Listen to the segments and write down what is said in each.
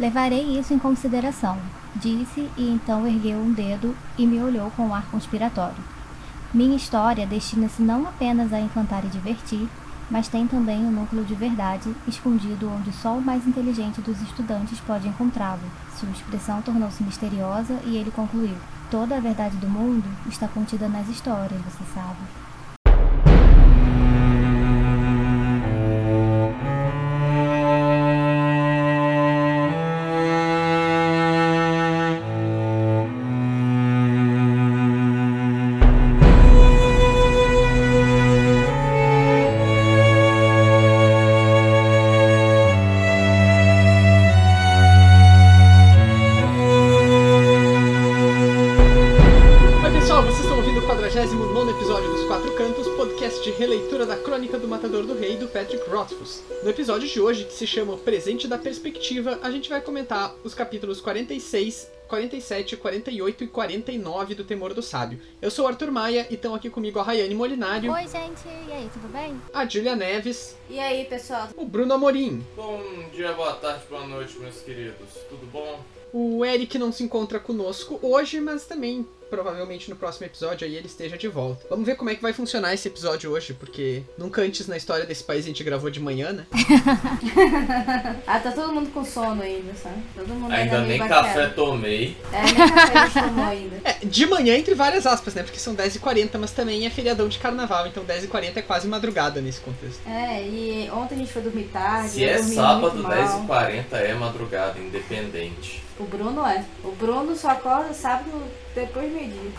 Levarei isso em consideração, disse e então ergueu um dedo e me olhou com um ar conspiratório. Minha história destina-se não apenas a encantar e divertir, mas tem também um núcleo de verdade escondido onde só o mais inteligente dos estudantes pode encontrá-lo. Sua expressão tornou-se misteriosa e ele concluiu: Toda a verdade do mundo está contida nas histórias, você sabe. De hoje, que se chama Presente da Perspectiva, a gente vai comentar os capítulos 46, 47, 48 e 49 do Temor do Sábio. Eu sou o Arthur Maia e estão aqui comigo a Rayane Molinário, Oi, gente, e aí, tudo bem? a Julia Neves, E aí, pessoal? o Bruno Amorim, Bom dia, boa tarde, boa noite, meus queridos. Tudo bom? o Eric não se encontra conosco hoje, mas também provavelmente no próximo episódio aí ele esteja de volta. Vamos ver como é que vai funcionar esse episódio hoje, porque nunca antes na história desse país a gente gravou de manhã, né? Ah, tá todo mundo com sono ainda, sabe? Todo mundo Ainda meio nem baqueado. café tomei. É, nem café a gente tomou ainda. É, de manhã entre várias aspas, né? Porque são 10h40, mas também é feriadão de carnaval, então 10h40 é quase madrugada nesse contexto. É, e ontem a gente foi dormir tarde. Se eu é sábado, muito mal. 10h40 é madrugada, independente. O Bruno é. O Bruno só acorda sábado depois do meio-dia,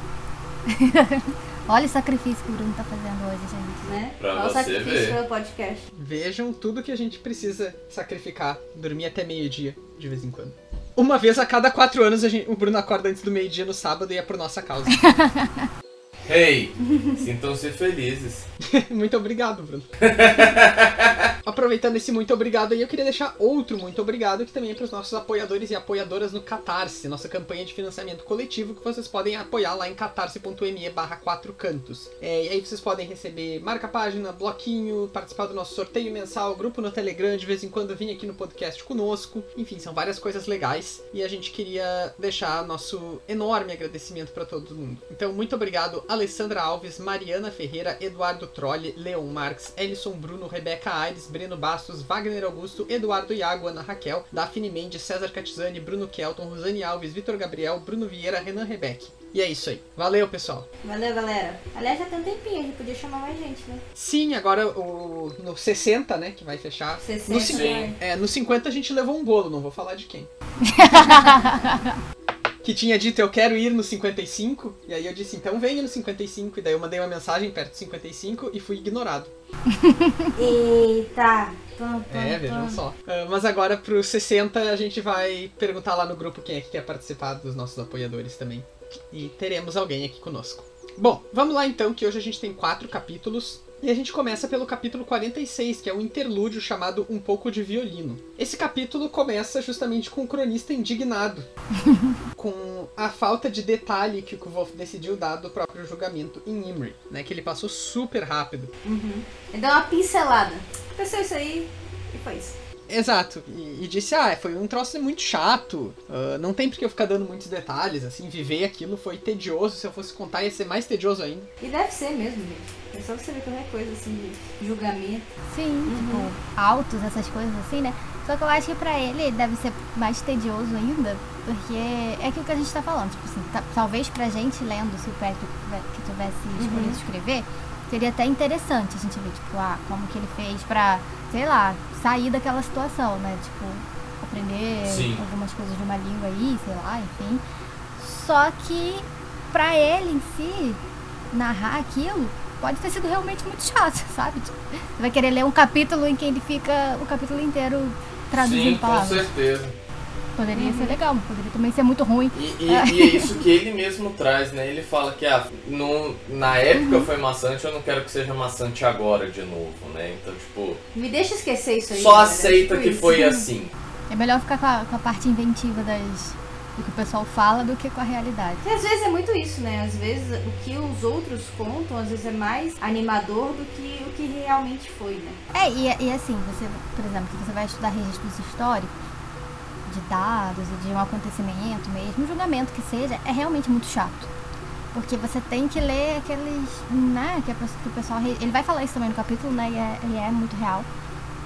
Olha o sacrifício que o Bruno tá fazendo hoje, gente. né? Pra Olha o sacrifício ver. pelo podcast. Vejam tudo que a gente precisa sacrificar, dormir até meio-dia, de vez em quando. Uma vez a cada quatro anos a gente- o Bruno acorda antes do meio-dia no sábado e é por nossa causa. Hey, sintam-se felizes. muito obrigado, Bruno. Aproveitando esse muito obrigado aí, eu queria deixar outro muito obrigado, que também é para os nossos apoiadores e apoiadoras no Catarse, nossa campanha de financiamento coletivo, que vocês podem apoiar lá em catarse.me barra 4 cantos. É, e aí vocês podem receber marca-página, bloquinho, participar do nosso sorteio mensal, grupo no Telegram, de vez em quando vir aqui no podcast conosco. Enfim, são várias coisas legais. E a gente queria deixar nosso enorme agradecimento para todo mundo. Então, muito obrigado, Alessandra Alves, Mariana Ferreira, Eduardo Trolle, Leon Marques, Ellison Bruno, Rebeca Aires, Breno Bastos, Wagner Augusto, Eduardo Iago, Ana Raquel, Daphne Mendes, César Catizani, Bruno Kelton, Rosane Alves, Vitor Gabriel, Bruno Vieira, Renan Rebeck. E é isso aí. Valeu, pessoal. Valeu, galera. Aliás, já tem um tempinho, a gente podia chamar mais gente, né? Sim, agora o, no 60, né, que vai fechar. 60, No, Sim. é, no 50 a gente levou um bolo, não vou falar de quem. que tinha dito eu quero ir no 55, e aí eu disse então venha no 55, e daí eu mandei uma mensagem perto do 55 e fui ignorado. Eita! Pam, pam, É, vejam só. Ah, mas agora pro 60 a gente vai perguntar lá no grupo quem é que quer participar dos nossos apoiadores também. E teremos alguém aqui conosco. Bom, vamos lá então, que hoje a gente tem quatro capítulos. E a gente começa pelo capítulo 46, que é um interlúdio chamado Um Pouco de Violino. Esse capítulo começa justamente com o cronista indignado com a falta de detalhe que o Kvolf decidiu dar do próprio julgamento em Imri, né? Que ele passou super rápido. Uhum. Ele deu uma pincelada. Aconteceu isso aí e foi isso. Exato, e, e disse, ah, foi um troço muito chato, ah, não tem porque eu ficar dando muitos detalhes, assim, viver aquilo foi tedioso, se eu fosse contar ia ser mais tedioso ainda. E deve ser mesmo, gente. É só você ver qualquer coisa assim de julgamento. Sim, tipo, altos, essas coisas assim, né? Só que eu acho que pra ele deve ser mais tedioso ainda, porque é aquilo que a gente tá falando. Tipo assim, ta- talvez pra gente lendo, se o Patrick tiver- que tivesse escolhido escrever, seria até interessante a gente ver, tipo, ah, como que ele fez pra, sei lá, sair daquela situação, né? Tipo, aprender Sim. algumas coisas de uma língua aí, sei lá, enfim. Só que pra ele em si, narrar aquilo pode ter sido realmente muito chato, sabe? Tipo, Você vai querer ler um capítulo em que ele fica o capítulo inteiro traduzindo Sim, com palavras. certeza. Poderia ser legal, mas poderia também ser muito ruim. E, e- e é isso que ele mesmo traz, né? Ele fala que ah, no, na época foi maçante, eu não quero que seja maçante agora de novo, né? Então, tipo, Me deixa esquecer isso aí. só galera. aceita Tipo que isso. foi assim. É melhor ficar com a, com a parte inventiva das, do que o pessoal fala do que com a realidade. Porque às vezes é muito isso, né? Às vezes o que os outros contam, às vezes é mais animador do que o que realmente foi, né? É, e, e assim, você, por exemplo, você vai estudar registros históricos, de dados e de um acontecimento mesmo, um julgamento que seja, é realmente muito chato. Porque você tem que ler aqueles. né, que, é que o pessoal. Ele vai falar isso também no capítulo, né? E é, e é muito real.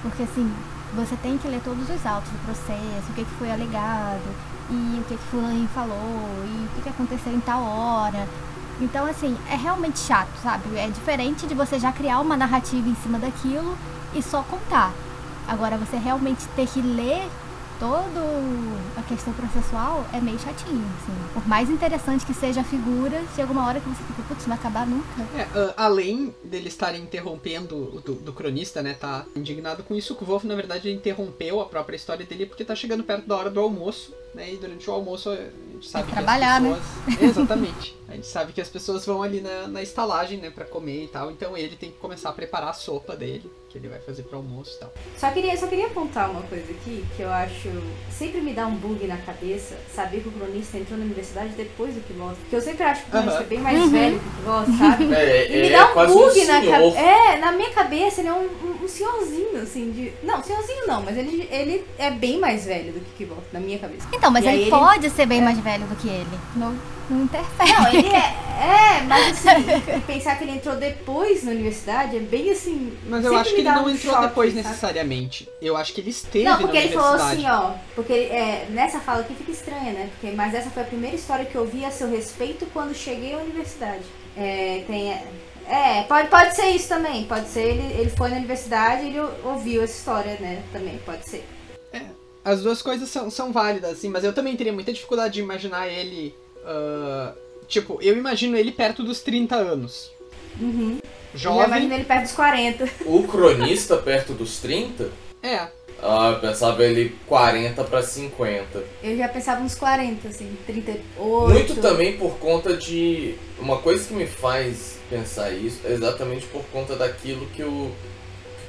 Porque assim, você tem que ler todos os autos do processo, o que, que foi alegado, e o que, que falou, e o que, que aconteceu em tal hora. Então, assim, é realmente chato, sabe? É diferente de você já criar uma narrativa em cima daquilo e só contar. Agora, você realmente ter que ler toda a questão processual é meio chatinho, assim. Por mais interessante que seja a figura, chega uma hora que você fica, putz, não vai acabar nunca. É, uh, além dele estarem interrompendo do, do, cronista, né, tá indignado com isso, o Wolf, na verdade, interrompeu a própria história dele porque tá chegando perto da hora do almoço, né, e durante o almoço a gente sabe que trabalhar, as pessoas... Né? Exatamente. A gente sabe que as pessoas vão ali na, na estalagem, né, pra comer e tal, então ele tem que começar a preparar a sopa dele que ele vai fazer pro almoço e tal. Só queria, só queria apontar uma coisa aqui, que eu acho. Sempre me dá um bug na cabeça saber que o cronista entrou na universidade depois do que gosta. Porque eu sempre acho que o cronista é bem mais uhum. velho que o sabe? É, e me é dá um bug um na cabeça. É, na minha cabeça ele é um, um, um, senhorzinho, assim, de. Não, senhorzinho não, mas ele, ele é bem mais velho do que o na minha cabeça. Então, mas ele, ele, pode ser bem é... mais velho do que ele. Não, não interfere. Não, ele é. É, mas assim, pensar que ele entrou depois na universidade é bem assim. Mas eu acho que ele não um entrou choque, depois sabe? necessariamente. Eu acho que ele esteve Não, porque ele falou assim, ó. Porque é, nessa fala aqui fica estranha, né? Porque, mas essa foi a primeira história que eu vi a seu respeito quando cheguei à universidade. É, tem. É, pode, pode ser isso também. Pode ser ele, ele foi na universidade e ele ouviu essa história, né? Também, pode ser. As duas coisas são, são válidas, assim, mas eu também teria muita dificuldade de imaginar ele. Uh, Tipo, eu imagino ele perto dos 30 anos. Uhum. Jovem. Eu imagino ele perto dos 40. O cronista perto dos 30? É. Ah, eu pensava ele 40 para 50. Eu já pensava uns 40, assim, 38. Muito também por conta de. Uma coisa que me faz pensar isso é exatamente por conta daquilo que o.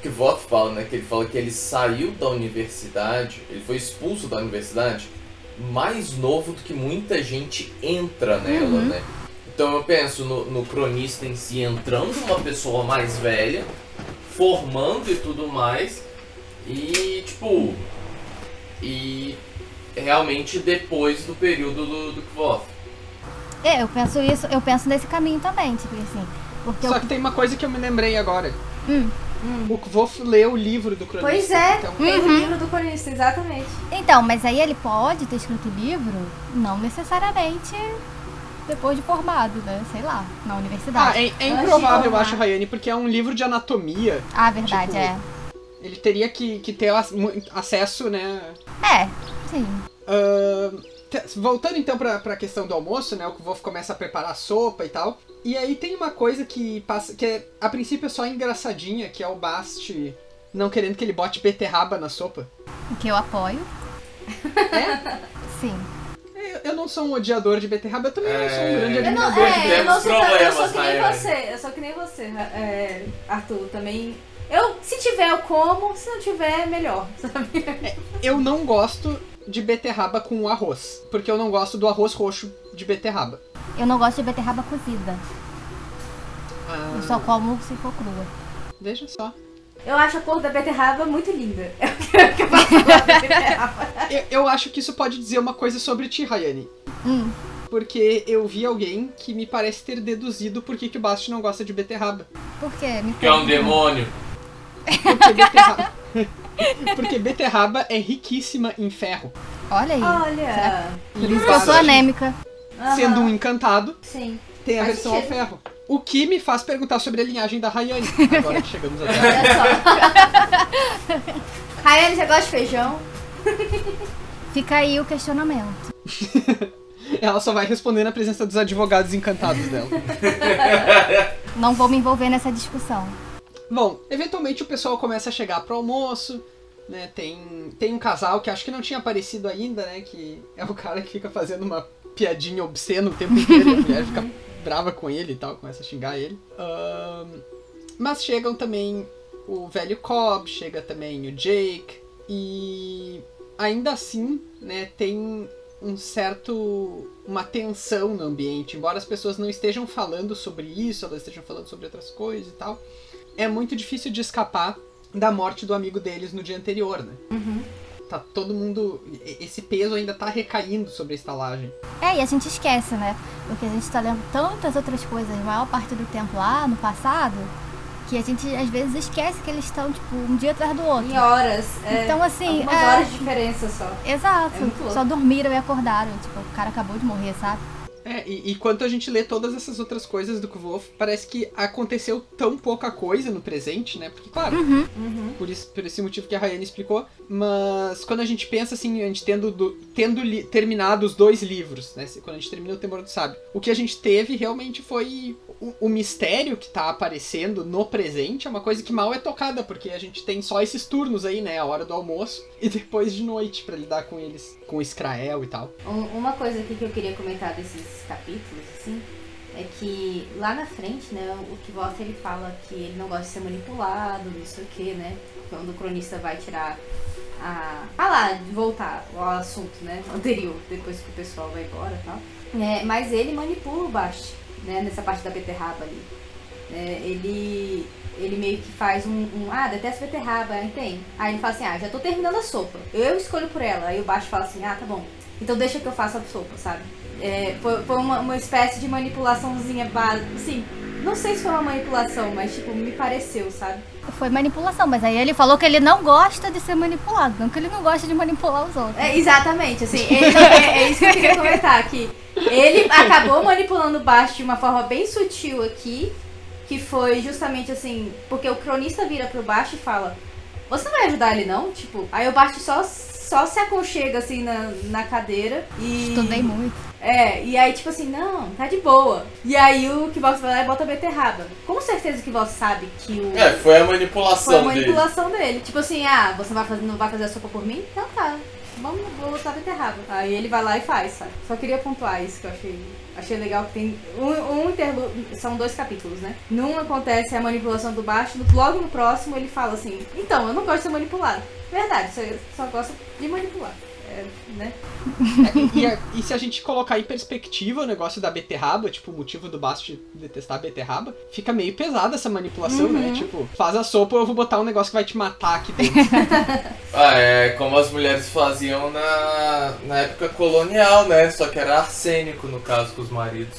Que o Voto fala, né? Que ele fala que ele saiu da universidade, ele foi expulso da universidade mais novo do que muita gente entra nela, uhum. né? Então eu penso no, no, cronista em si entrando uma pessoa mais velha, formando e tudo mais, e tipo. E realmente depois do período do, do Kvoth. É, eu penso isso, eu penso nesse caminho também, tipo assim. Porque Só eu... que tem uma coisa que eu me lembrei agora. Hum. Hum. O Kvof lê o livro do cronista. Pois é, então... uhum. o livro do cronista, exatamente. Então, mas aí ele pode ter escrito o livro, não necessariamente depois de formado, né? Sei lá, na universidade. Ah, é, é improvável, eu acho, Rayane, porque é um livro de anatomia. Ah, verdade, tipo, é. Ele teria que, que ter acesso, né? É, sim. Uh, voltando então pra, pra questão do almoço, né? O Kvof começa a preparar a sopa e tal. E aí tem uma coisa que passa. que é, a princípio é só engraçadinha, que é o Bast não querendo que ele bote beterraba na sopa. O que eu apoio. É? Sim. Eu não sou um odiador de beterraba, eu também é... não sou um grande admirador é, de beterraba. Eu, não sou, eu sou que nem você, eu sou que nem você, é, Arthur, também. Eu, se tiver, eu como, se não tiver, melhor, sabe? É, eu não gosto de beterraba com arroz, porque eu não gosto do arroz roxo de beterraba. Eu não gosto de beterraba cozida. Ah. Eu só como se for crua. Veja só. Eu acho a cor da beterraba muito linda. eu, eu acho que isso pode dizer uma coisa sobre ti, Rayane. Hum. Porque eu vi alguém que me parece ter deduzido por que, que o Basti não gosta de beterraba. Por quê? Me que é um demônio. Porque beterraba... Porque beterraba é riquíssima em ferro. Olha aí. Olha. Por isso que eu sou anêmica. Sendo um encantado, Sim. tem a Faz versão ao ferro. O que me faz perguntar sobre a linhagem da Rayane. Agora que chegamos até Olha só. Rayane, você gosta de feijão? Fica aí o questionamento. Ela só vai responder na presença dos advogados encantados dela. Não vou me envolver nessa discussão. Bom, eventualmente o pessoal começa a chegar pro almoço, né? Tem, tem um casal que acho que não tinha aparecido ainda, né? Que é o cara que fica fazendo uma piadinha obscena o tempo inteiro e a mulher fica brava com ele e tal, começa a xingar ele. Um, mas chegam também o velho Cobb, chega também o Jake, e ainda assim, né, tem um certo uma tensão no ambiente, embora as pessoas não estejam falando sobre isso, elas estejam falando sobre outras coisas e tal é muito difícil de escapar da morte do amigo deles no dia anterior, né? Uhum. tá todo mundo. Esse peso ainda tá recaindo sobre a estalagem. É, e a gente esquece, né? Porque a gente tá lendo tantas outras coisas, a maior parte do tempo lá no passado, que a gente às vezes esquece que eles estão, tipo, um dia atrás do outro. Em horas. É, Então, assim, Algumas é- horas de diferença só. Exato. É. Só dormiram e acordaram. Tipo, o cara acabou de morrer, sabe? É, e, e quanto a gente lê todas essas outras coisas do Kvolf, parece que aconteceu tão pouca coisa no presente, né? Porque, claro, Uhum. por, isso, por esse motivo que a Rayane explicou, mas quando a gente pensa assim, a gente tendo, do- tendo li- terminado os dois livros, né? Quando a gente termina o Temor do Sábio, o que a gente teve realmente foi o, o mistério que tá aparecendo no presente, é uma coisa que mal é tocada, porque a gente tem só esses turnos aí, né? A hora do almoço e depois de noite pra lidar com eles, com o Israel e tal. Um- Uma coisa aqui que eu queria comentar desses capítulos, assim, é que lá na frente, né, o que volta ele fala que ele não gosta de ser manipulado, não sei o que, né? Quando o cronista vai tirar a. Ah lá, voltar ao assunto, né? Anterior, depois que o pessoal vai embora e tal. É, mas ele manipula o Bast, né? Nessa parte da beterraba ali. É, ele. Ele meio que faz um, um, Ah, detesto beterraba, aí tem. Aí ele fala assim, ah, já tô terminando a sopa. Eu escolho por ela. Aí o Bast fala assim, ah, tá bom. Então deixa que eu faça a sopa, sabe? É, foi foi uma, uma espécie de manipulaçãozinha básica. Assim, não sei se foi uma manipulação, mas tipo, me pareceu, sabe? Foi manipulação, mas aí ele falou que ele não gosta de ser manipulado, não que ele não gosta de manipular os outros. É, exatamente, assim, ele é, é isso que eu queria comentar aqui. Ele acabou manipulando o Bast de uma forma bem sutil aqui, que foi justamente assim, porque o cronista vira pro Bast e fala, você não vai ajudar ele não? Tipo, aí o Bast só, só se aconchega assim na, na cadeira e. Estudei muito. É, e aí tipo assim, não, tá de boa. E aí o Kivos vai lá e bota a beterraba. Com certeza o Kivos sabe que o. É, foi a Foi manipulação a dele. manipulação dele. Tipo assim, ah, você vai fazer, não vai fazer a sopa por mim? Então tá. Vamos, vou botar beterraba. Aí ele vai lá e faz, sabe? Só queria pontuar isso que eu achei. Achei legal que tem um, um interlu- São dois capítulos, né? Num acontece a manipulação do baixo, logo no próximo ele fala assim, então, eu não gosto de ser manipulado. Verdade, você só gosta de manipular. É, né? E, a- e se a gente colocar em perspectiva o negócio da beterraba, tipo, o motivo do Bast detestar a beterraba, fica meio pesada essa manipulação, né? Tipo, faz a sopa, eu vou botar um negócio que vai te matar aqui dentro. Ah, é como as mulheres faziam na, na época colonial, né? Só que era arsênico, no caso, com os maridos.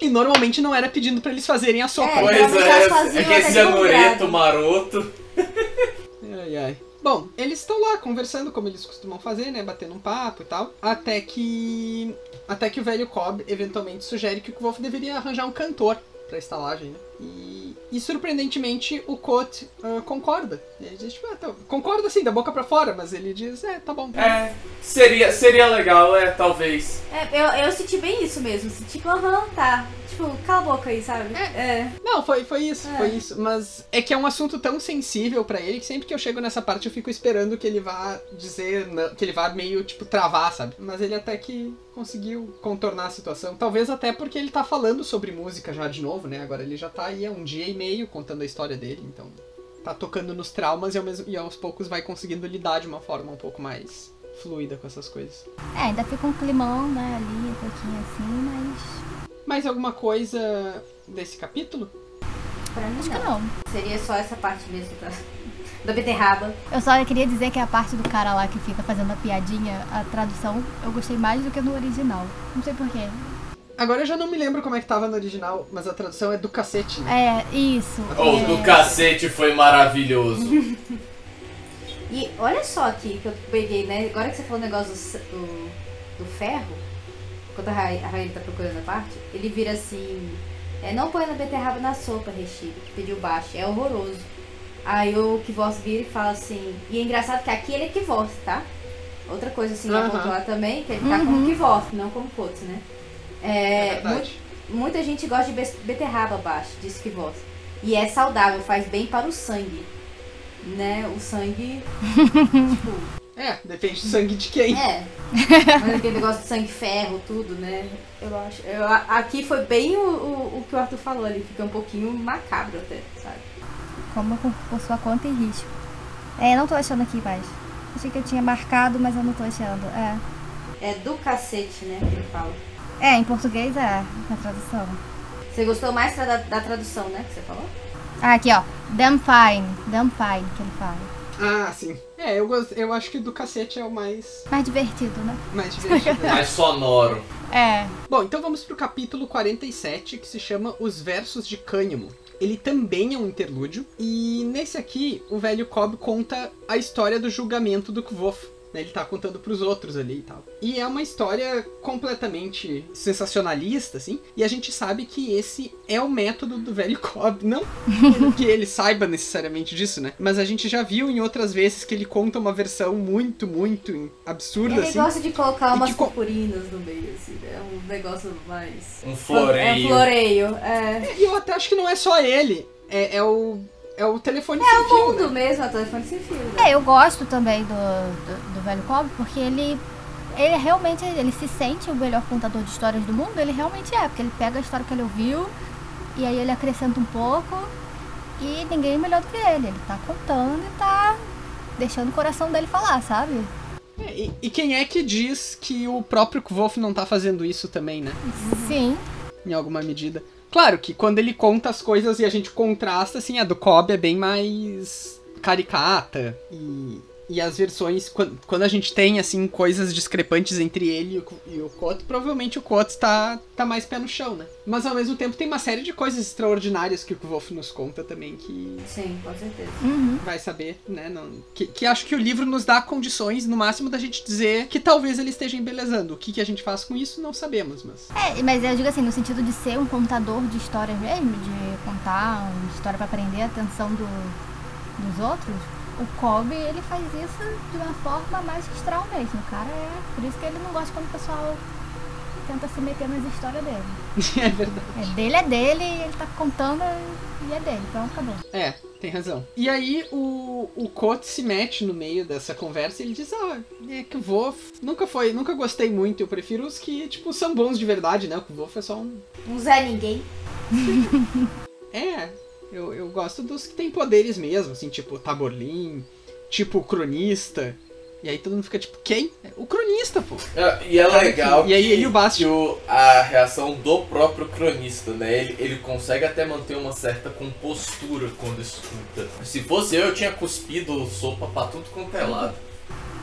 e normalmente não era pedindo pra eles fazerem a sopa. É, né? Pois é, de cianureto bom grado. maroto. Ai, ai. Bom, eles estão lá conversando como eles costumam fazer, né? Batendo um papo e tal. Até que. Até que o velho Cobb eventualmente sugere que o Wolf deveria arranjar um cantor pra estalagem, né? E, e surpreendentemente o Cote ah, concorda. Ele diz, tipo, ah, tá, concorda assim, da boca pra fora, mas ele diz, é, tá bom. É, seria, seria legal, é, talvez. É, eu, eu senti bem isso mesmo. assim, Tipo, aham, tá. Tipo, cala a boca aí, sabe? É. Não, foi, foi isso, É. foi isso. Mas é que é um assunto tão sensível pra ele que sempre que eu chego nessa parte eu fico esperando que ele vá dizer, que ele vá meio, tipo, travar, sabe? Mas ele até que conseguiu contornar a situação. Talvez até porque ele tá falando sobre música já de novo, né? Agora ele já tá aí há um dia e meio contando a história dele, então tá tocando nos traumas e, ao mesmo, e aos poucos vai conseguindo lidar de uma forma um pouco mais fluida com essas coisas. É, ainda fica um climão, né, ali, um pouquinho assim, mas. Mais alguma coisa desse capítulo? Pra mim Acho que não. não. Seria só essa parte mesmo da, da beterraba. Eu só queria dizer que a parte do cara lá que fica fazendo a piadinha, a tradução, eu gostei mais do que no original. Não sei porquê. Agora eu já não me lembro como é que tava no original, mas a tradução é do cacete, né? É, isso. O é... do cacete foi maravilhoso. E olha só aqui que eu peguei, né? Agora que você falou o negócio do, do, do ferro, quando a Ra- a Raíla tá procurando a parte, ele vira assim. É, não põe na beterraba na sopa, Rechido, que pediu baixo. É horroroso. Aí o Kivos vira e fala assim. E é engraçado que aqui ele é Kivos, tá? Outra coisa assim, Aham. a pontuar também, que ele tá como Kivos, não como Kots, né? É, É mu- muita gente gosta de be- beterraba baixo, disse Kivos. E é saudável, faz bem para o sangue. Né? O sangue. tipo, É, depende do sangue de quem. é. Mas aquele negócio de sangue ferro, tudo, né? Eu acho. Eu, aqui foi bem o, o, o que o Arthur falou ali. Fica um pouquinho macabro até, sabe? Como por, por sua conta e risco. É, não tô achando aqui mais. Achei que eu tinha marcado, mas eu não tô achando. É. É do cacete, né? Que ele fala. É, em português é, na tradução. Você gostou mais da, da tradução, né? Que você falou? Ah, aqui ó. Damn fine. Damn fine que ele fala. Ah, sim. É, eu, eu acho que do cacete é o mais, Mais divertido, né? mais divertido. Mais sonoro. É. Bom, então vamos pro capítulo 47, que se chama Os Versos de Cânhamo. Ele também é um interlúdio, e nesse aqui, o velho Cobb conta a história do julgamento do Kvof. Né? Ele tá contando pros outros ali e tal. E é uma história completamente sensacionalista, assim, e a gente sabe que esse é o método do velho Cobb. Não que ele saiba necessariamente disso, né? Mas a gente já viu em outras vezes que ele conta uma versão muito, muito absurda, Ele assim. gosta de colocar umas co- purpurinas no meio, assim, é um negócio mais. Um É um floreio. floreio, é. E eu até acho que não é só ele. É, é o. É o telefone É sem o fio, mundo né? mesmo, a telefone sem fio. né? É, eu gosto também do, do, do velho Cobb, porque ele. Ele realmente, ele se sente o melhor contador de histórias do mundo, ele realmente é, porque ele pega a história que ele ouviu e aí ele acrescenta um pouco e ninguém é melhor do que ele. Ele tá contando e tá deixando o coração dele falar, sabe? É, e, e quem é que diz que o próprio Wolf não tá fazendo isso também, né? Sim. Em alguma medida. Claro que quando ele conta as coisas e a gente contrasta, assim, a do Cobb é bem mais caricata. E, e as versões, quando, quando a gente tem, assim, coisas discrepantes entre ele e o, e o Koto, provavelmente o Koto tá, tá mais pé no chão, né? Mas ao mesmo tempo tem uma série de coisas extraordinárias que o Wolf nos conta também que Sim, com certeza. Uhum. vai saber, né? Não, que, que acho que o livro nos dá condições, no máximo, da gente dizer que talvez ele esteja embelezando. O que, que a gente faz com isso, não sabemos, mas. É, mas eu digo assim, no sentido de ser um contador de histórias mesmo, de contar uma história pra prender a atenção do, dos outros, o Kobe, ele faz isso de uma forma magistral mesmo. O cara é. Por isso que ele não gosta quando o pessoal tenta se meter nas histórias dele. é verdade. É dele é dele, e ele tá contando e é dele. Pronto, acabou. É, tem razão. E aí o, o Koto se mete no meio dessa conversa e ele diz, ah, é que o Wolf nunca foi, nunca gostei muito, eu prefiro os que, tipo, são bons de verdade, né? O Wolf é só um. Um Zé Ninguém. É, eu, eu gosto dos que têm poderes mesmo, assim, tipo Taborlin, tipo o Cronista. E aí todo mundo fica tipo, quem? É O Cronista, pô. É, E é legal E aí que, ele o Basti- que o- a reação do próprio cronista, né? Ele, ele consegue até manter uma certa compostura quando escuta. Se fosse eu, eu tinha cuspido sopa pra tudo quanto é lado.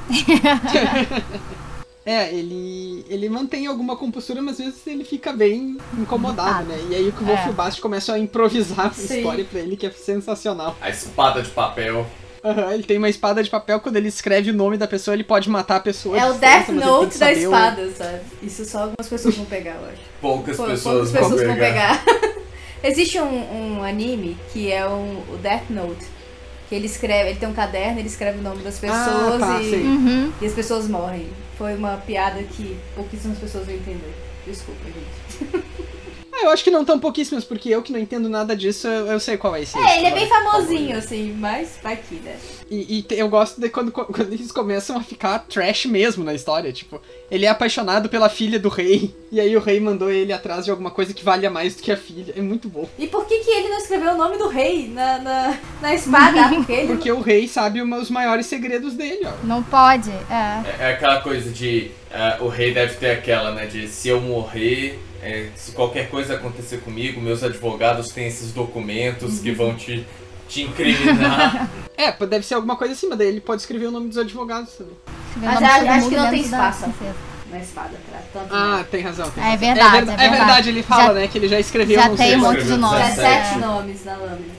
É, ele, ele mantém alguma compostura, mas às vezes ele fica bem incomodado, né? E aí o Wolf É. e o Bast começam a improvisar a Sim. história pra ele, que é sensacional. A espada de papel. Aham, ele tem uma espada de papel, quando ele escreve o nome da pessoa, ele pode matar a pessoa. É o Death Note que da saber o- espada, sabe? Isso só algumas pessoas vão pegar, eu acho. Poucas Pou- pessoas, poucas pessoas vão vão pegar. pegar. Existe um, um anime que é um, o Death Note. Que ele escreve, ele tem um caderno, ele escreve o nome das pessoas tá, e. Uhum. e as pessoas morrem. Foi uma piada que pouquíssimas pessoas vão entender. Desculpa, gente. Eu acho que não tão pouquíssimas, porque eu que não entendo nada disso, eu, eu sei qual vai ser. É, ele é bem famosinho, assim, mas vai que, né? E, e te- eu gosto de quando, quando eles começam a ficar trash mesmo na história. Tipo, ele é apaixonado pela filha do rei, e aí o rei mandou ele atrás de alguma coisa que valha mais do que a filha. É muito bom. E por que, que ele não escreveu o nome do rei na, na, na espada? Porque ele Porque o rei sabe uma- os maiores segredos dele, ó. Não pode, é. É, é aquela coisa de. é, o rei deve ter aquela, né? De se eu morrer, é, se qualquer coisa acontecer comigo, meus advogados têm esses documentos que vão te, te incriminar. É, deve ser alguma coisa acima daí. Ele pode escrever o nome dos advogados também. Mas acho- que não tem espaço. na espada pra tanto Ah, tem razão. Tem É razão. verdade, é, verda- é é verdade. verdade. ele fala, Já- né, que ele já escreveu Já tem um monte de escreveu nome. 17 é. nomes na lâmina.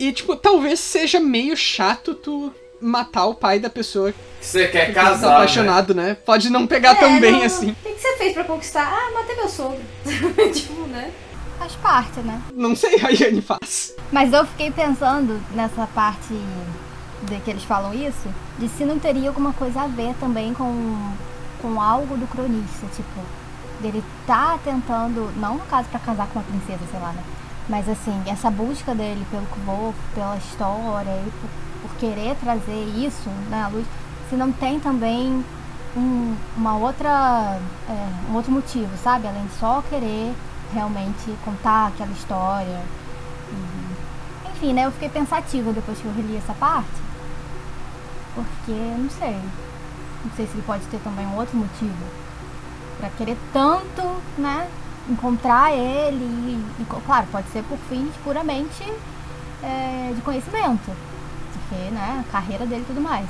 E, tipo, talvez seja meio chato tu matar o pai da pessoa que Que você quer tu tá casar. Né? apaixonado, né? Pode não pegar É, tão bem não- assim. O que, que você fez pra conquistar? Ah, matei meu sogro. tipo, né? Faz parte, né? Não sei, a Yane faz. Mas eu fiquei pensando nessa parte de que eles falam isso, de se não teria alguma coisa a ver também com, com algo do cronista, tipo, dele tá tentando, não no caso pra casar com uma princesa, sei lá, né? Mas assim, essa busca dele pelo Kvolf, pela história e por querer trazer isso né, à luz, se não tem também um, uma outra, é, um outro motivo, sabe? Além de só querer realmente contar aquela história. E, enfim, né? Eu fiquei pensativa depois que eu reli essa parte. Porque, não sei. Não sei se ele pode ter também um outro motivo. Pra querer tanto, né? Encontrar ele. E, e, claro, pode ser por fins puramente é, de conhecimento. Porque, né, a carreira dele e tudo mais.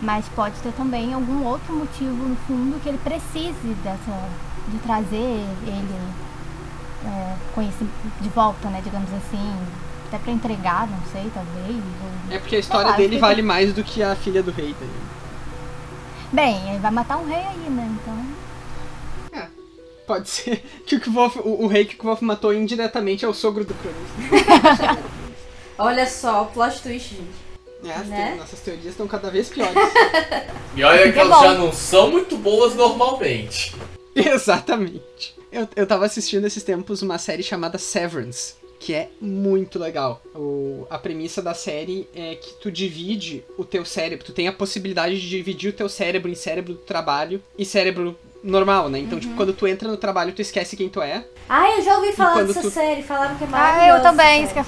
Mas pode ter também algum outro motivo no fundo que ele precise dessa. de trazer ele é, de volta, né, digamos assim. Até pra entregar, não sei, talvez. ou- É porque a história lá, dele vale mais do que a filha do rei, tá ligado? Bem, ele vai matar um rei aí, né? Então. É. Pode ser que o, Kvolf, o, o rei que o Kvolf matou indiretamente é o sogro do cronista. Olha só, o plot twist, gente. É, as Né? te- nossas teorias estão cada vez piores. E olha que É elas bom. já não são muito boas normalmente. Exatamente. Eu, eu tava assistindo esses tempos uma série chamada Severance, que é muito legal. O, a premissa da série é que tu divide o teu cérebro, tu tem a possibilidade de dividir o teu cérebro em cérebro do trabalho e cérebro normal, né? Então, tipo, quando tu entra no trabalho, tu esquece quem tu é. Ah, eu já ouvi falar dessa tu- série, falaram que é Ah, maravilhosa. eu também, isso que eu.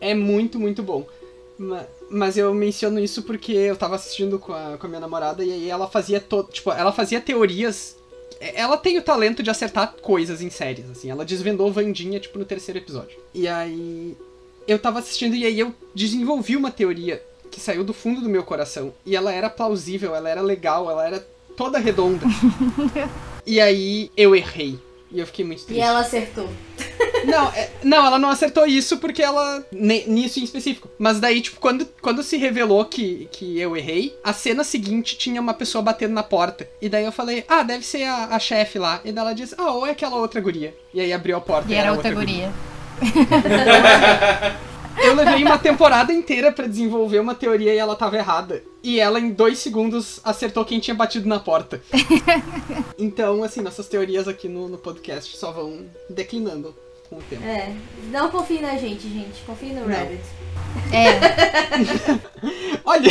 É muito, muito bom. Ma- Mas eu menciono isso porque eu tava assistindo com a, com a minha namorada e aí ela fazia todo. Tipo, ela fazia teorias. Ela tem o talento de acertar coisas em séries, assim. Ela desvendou Vandinha, tipo, no terceiro episódio. E aí. Eu tava assistindo e aí eu desenvolvi uma teoria que saiu do fundo do meu coração. E ela era plausível, ela era legal, ela era toda redonda. e aí eu errei. E eu fiquei muito triste. E ela acertou. Não, é- não, ela não acertou isso porque ela. nisso em específico. Mas daí, tipo, quando, quando se revelou que, que eu errei, a cena seguinte tinha uma pessoa batendo na porta. E daí eu falei, ah, deve ser a, a chefe lá. E daí ela disse, ah, ou é aquela outra guria. E aí abriu a porta E era outra guria. Eu levei uma temporada inteira pra desenvolver uma teoria e ela tava errada. E ela, em dois segundos, acertou quem tinha batido na porta. então, assim, nossas teorias aqui no, no podcast só vão declinando com o tempo. É. Não confie na gente, gente. Confie no Não. Reddit. É, Olha,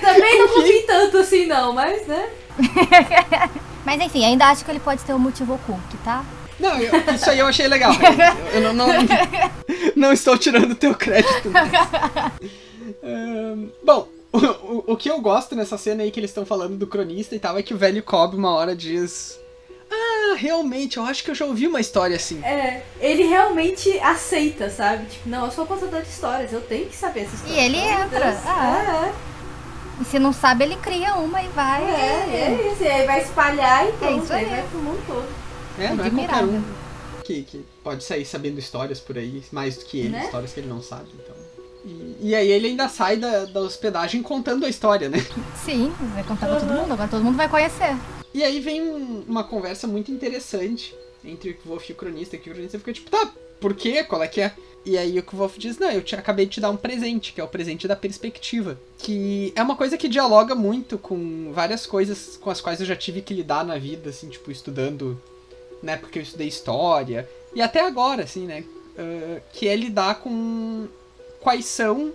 Também não confie tanto assim, não, mas, né? mas enfim, ainda acho que ele pode ter um motivo oculto, tá? Não, eu- isso aí eu achei legal. Eu, eu não, não, não estou tirando o teu crédito. Ahn, bom, o, o, o que eu gosto nessa cena aí que eles estão falando do cronista e tal é que o velho Cobb uma hora diz: Ah, realmente, eu acho que eu já ouvi uma história assim. É, ele realmente aceita, sabe? Tipo, não, eu sou contador de histórias, eu tenho que saber essa história. E ele entra, Deus. ah. E se não sabe, ele cria uma e vai. É, é, é isso. E aí vai espalhar e pronto, isso aí aí. vai pro mundo todo. É, não é qualquer um que, que pode sair sabendo histórias por aí, mais do que ele, Né? histórias que ele não sabe, então. E, e aí ele ainda sai da, da hospedagem contando a história, né? Sim, vai contar pra todo mundo, agora todo mundo vai conhecer. E aí vem um- uma conversa muito interessante entre o Kvolf e o cronista, que o cronista fica tipo, tá, por quê? Qual é que é? E aí o Kvolf diz, não, eu te, acabei de te dar um presente, que é o presente da perspectiva. Que é uma coisa que dialoga muito com várias coisas com as quais eu já tive que lidar na vida, assim, tipo, estudando, né, porque eu estudei história. E até agora, assim, né, ah, que é lidar com quais são...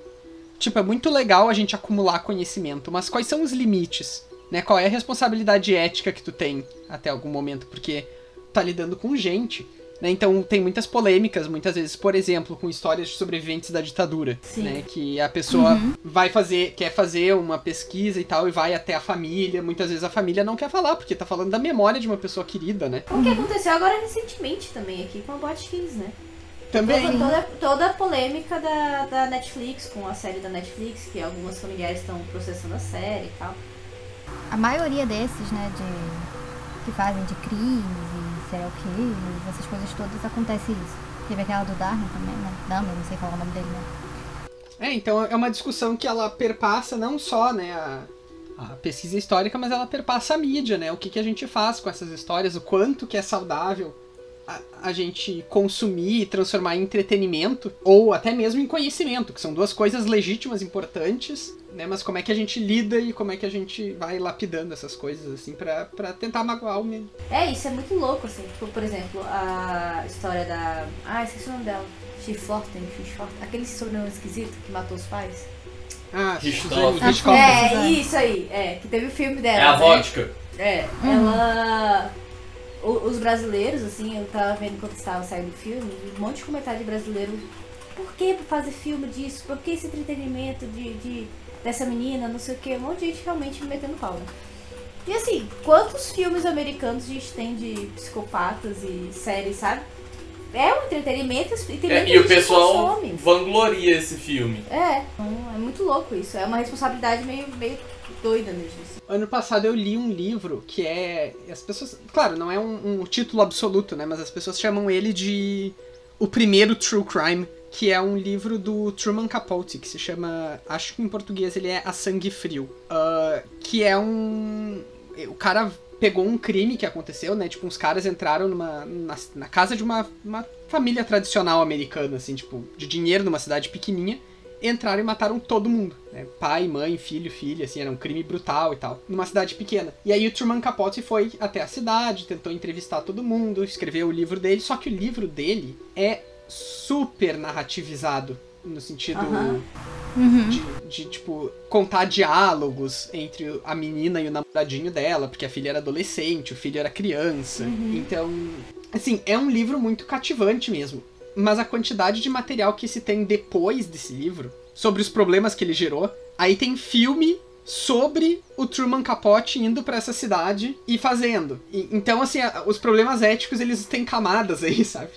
Tipo, é muito legal a gente acumular conhecimento, mas quais são os limites? Né? Qual é a responsabilidade ética que tu tem até algum momento, porque tá lidando com gente, né? Então tem muitas polêmicas, muitas vezes, por exemplo, com histórias de sobreviventes da ditadura, Sim. né? Que a pessoa vai fazer, quer fazer uma pesquisa e tal e vai até a família, muitas vezes a família não quer falar porque tá falando da memória de uma pessoa querida, né? O que aconteceu agora recentemente também aqui com a Botkiss, né? Também. Toda, toda, toda a polêmica da, da Netflix, com a série da Netflix, que algumas familiares estão processando a série e tal. A maioria desses, né, de que fazem de crimes e serial killers, essas coisas todas, acontece isso. Teve aquela do Darwin também, né? Dahmer, não sei falar o nome dele, né? É, então é uma discussão que ela perpassa não só, né, a, a pesquisa histórica, mas ela perpassa a mídia, né? O que, que a gente faz com essas histórias, o quanto que é saudável a, a gente consumir e transformar em entretenimento, ou até mesmo em conhecimento, que são duas coisas legítimas, importantes, né? Mas como é que a gente lida e como é que a gente vai lapidando essas coisas, assim, pra, pra tentar magoar o medo. É, isso é muito louco, assim. Tipo, por exemplo, a história da. Ah, esqueci o nome dela. Schifflorten. Aquele sobrenome esquisito que matou os pais. Ah. Suzane Hitchcock. É, isso aí. É, que teve o filme dela. É a né? vodka. É, ela. Os brasileiros, assim, eu tava vendo quando estava saindo o filme, um monte de comentário de brasileiro. Por que fazer filme disso? Por que esse entretenimento de, de- dessa menina, não sei o que? Um monte de gente realmente me metendo pau, né? E assim, quantos filmes americanos a gente tem de psicopatas e séries, sabe? É um entretenimento e tem É, e o pessoal consome. vangloria esse filme. É, é muito louco isso. É uma responsabilidade meio, meio doida mesmo. assim. Ano passado eu li um livro que é. As pessoas. Claro, não é um, um título absoluto, né? Mas as pessoas chamam ele de O Primeiro True Crime, que é um livro do Truman Capote, que se chama. Acho que em português ele é A Sangue Frio. Ah, que é um. O cara pegou um crime que aconteceu, né? Tipo, uns caras entraram numa, na, na casa de uma, uma família tradicional americana, assim, tipo, de dinheiro numa cidade pequenininha. Entraram e mataram todo mundo, né? Pai, mãe, filho, filha, assim, era um crime brutal e tal, numa cidade pequena. E aí o Truman Capote foi até a cidade, tentou entrevistar todo mundo, escreveu o livro dele, só que o livro dele é super narrativizado, no sentido Aham. Uhum. de, de, tipo, contar diálogos entre a menina e o namoradinho dela, porque a filha era adolescente, o filho era criança. Então, assim, é um livro muito cativante mesmo. Mas a quantidade de material que se tem depois desse livro, sobre os problemas que ele gerou, aí tem filme sobre o Truman Capote indo pra essa cidade e fazendo. E- então, assim, a- os problemas éticos, eles têm camadas aí, sabe?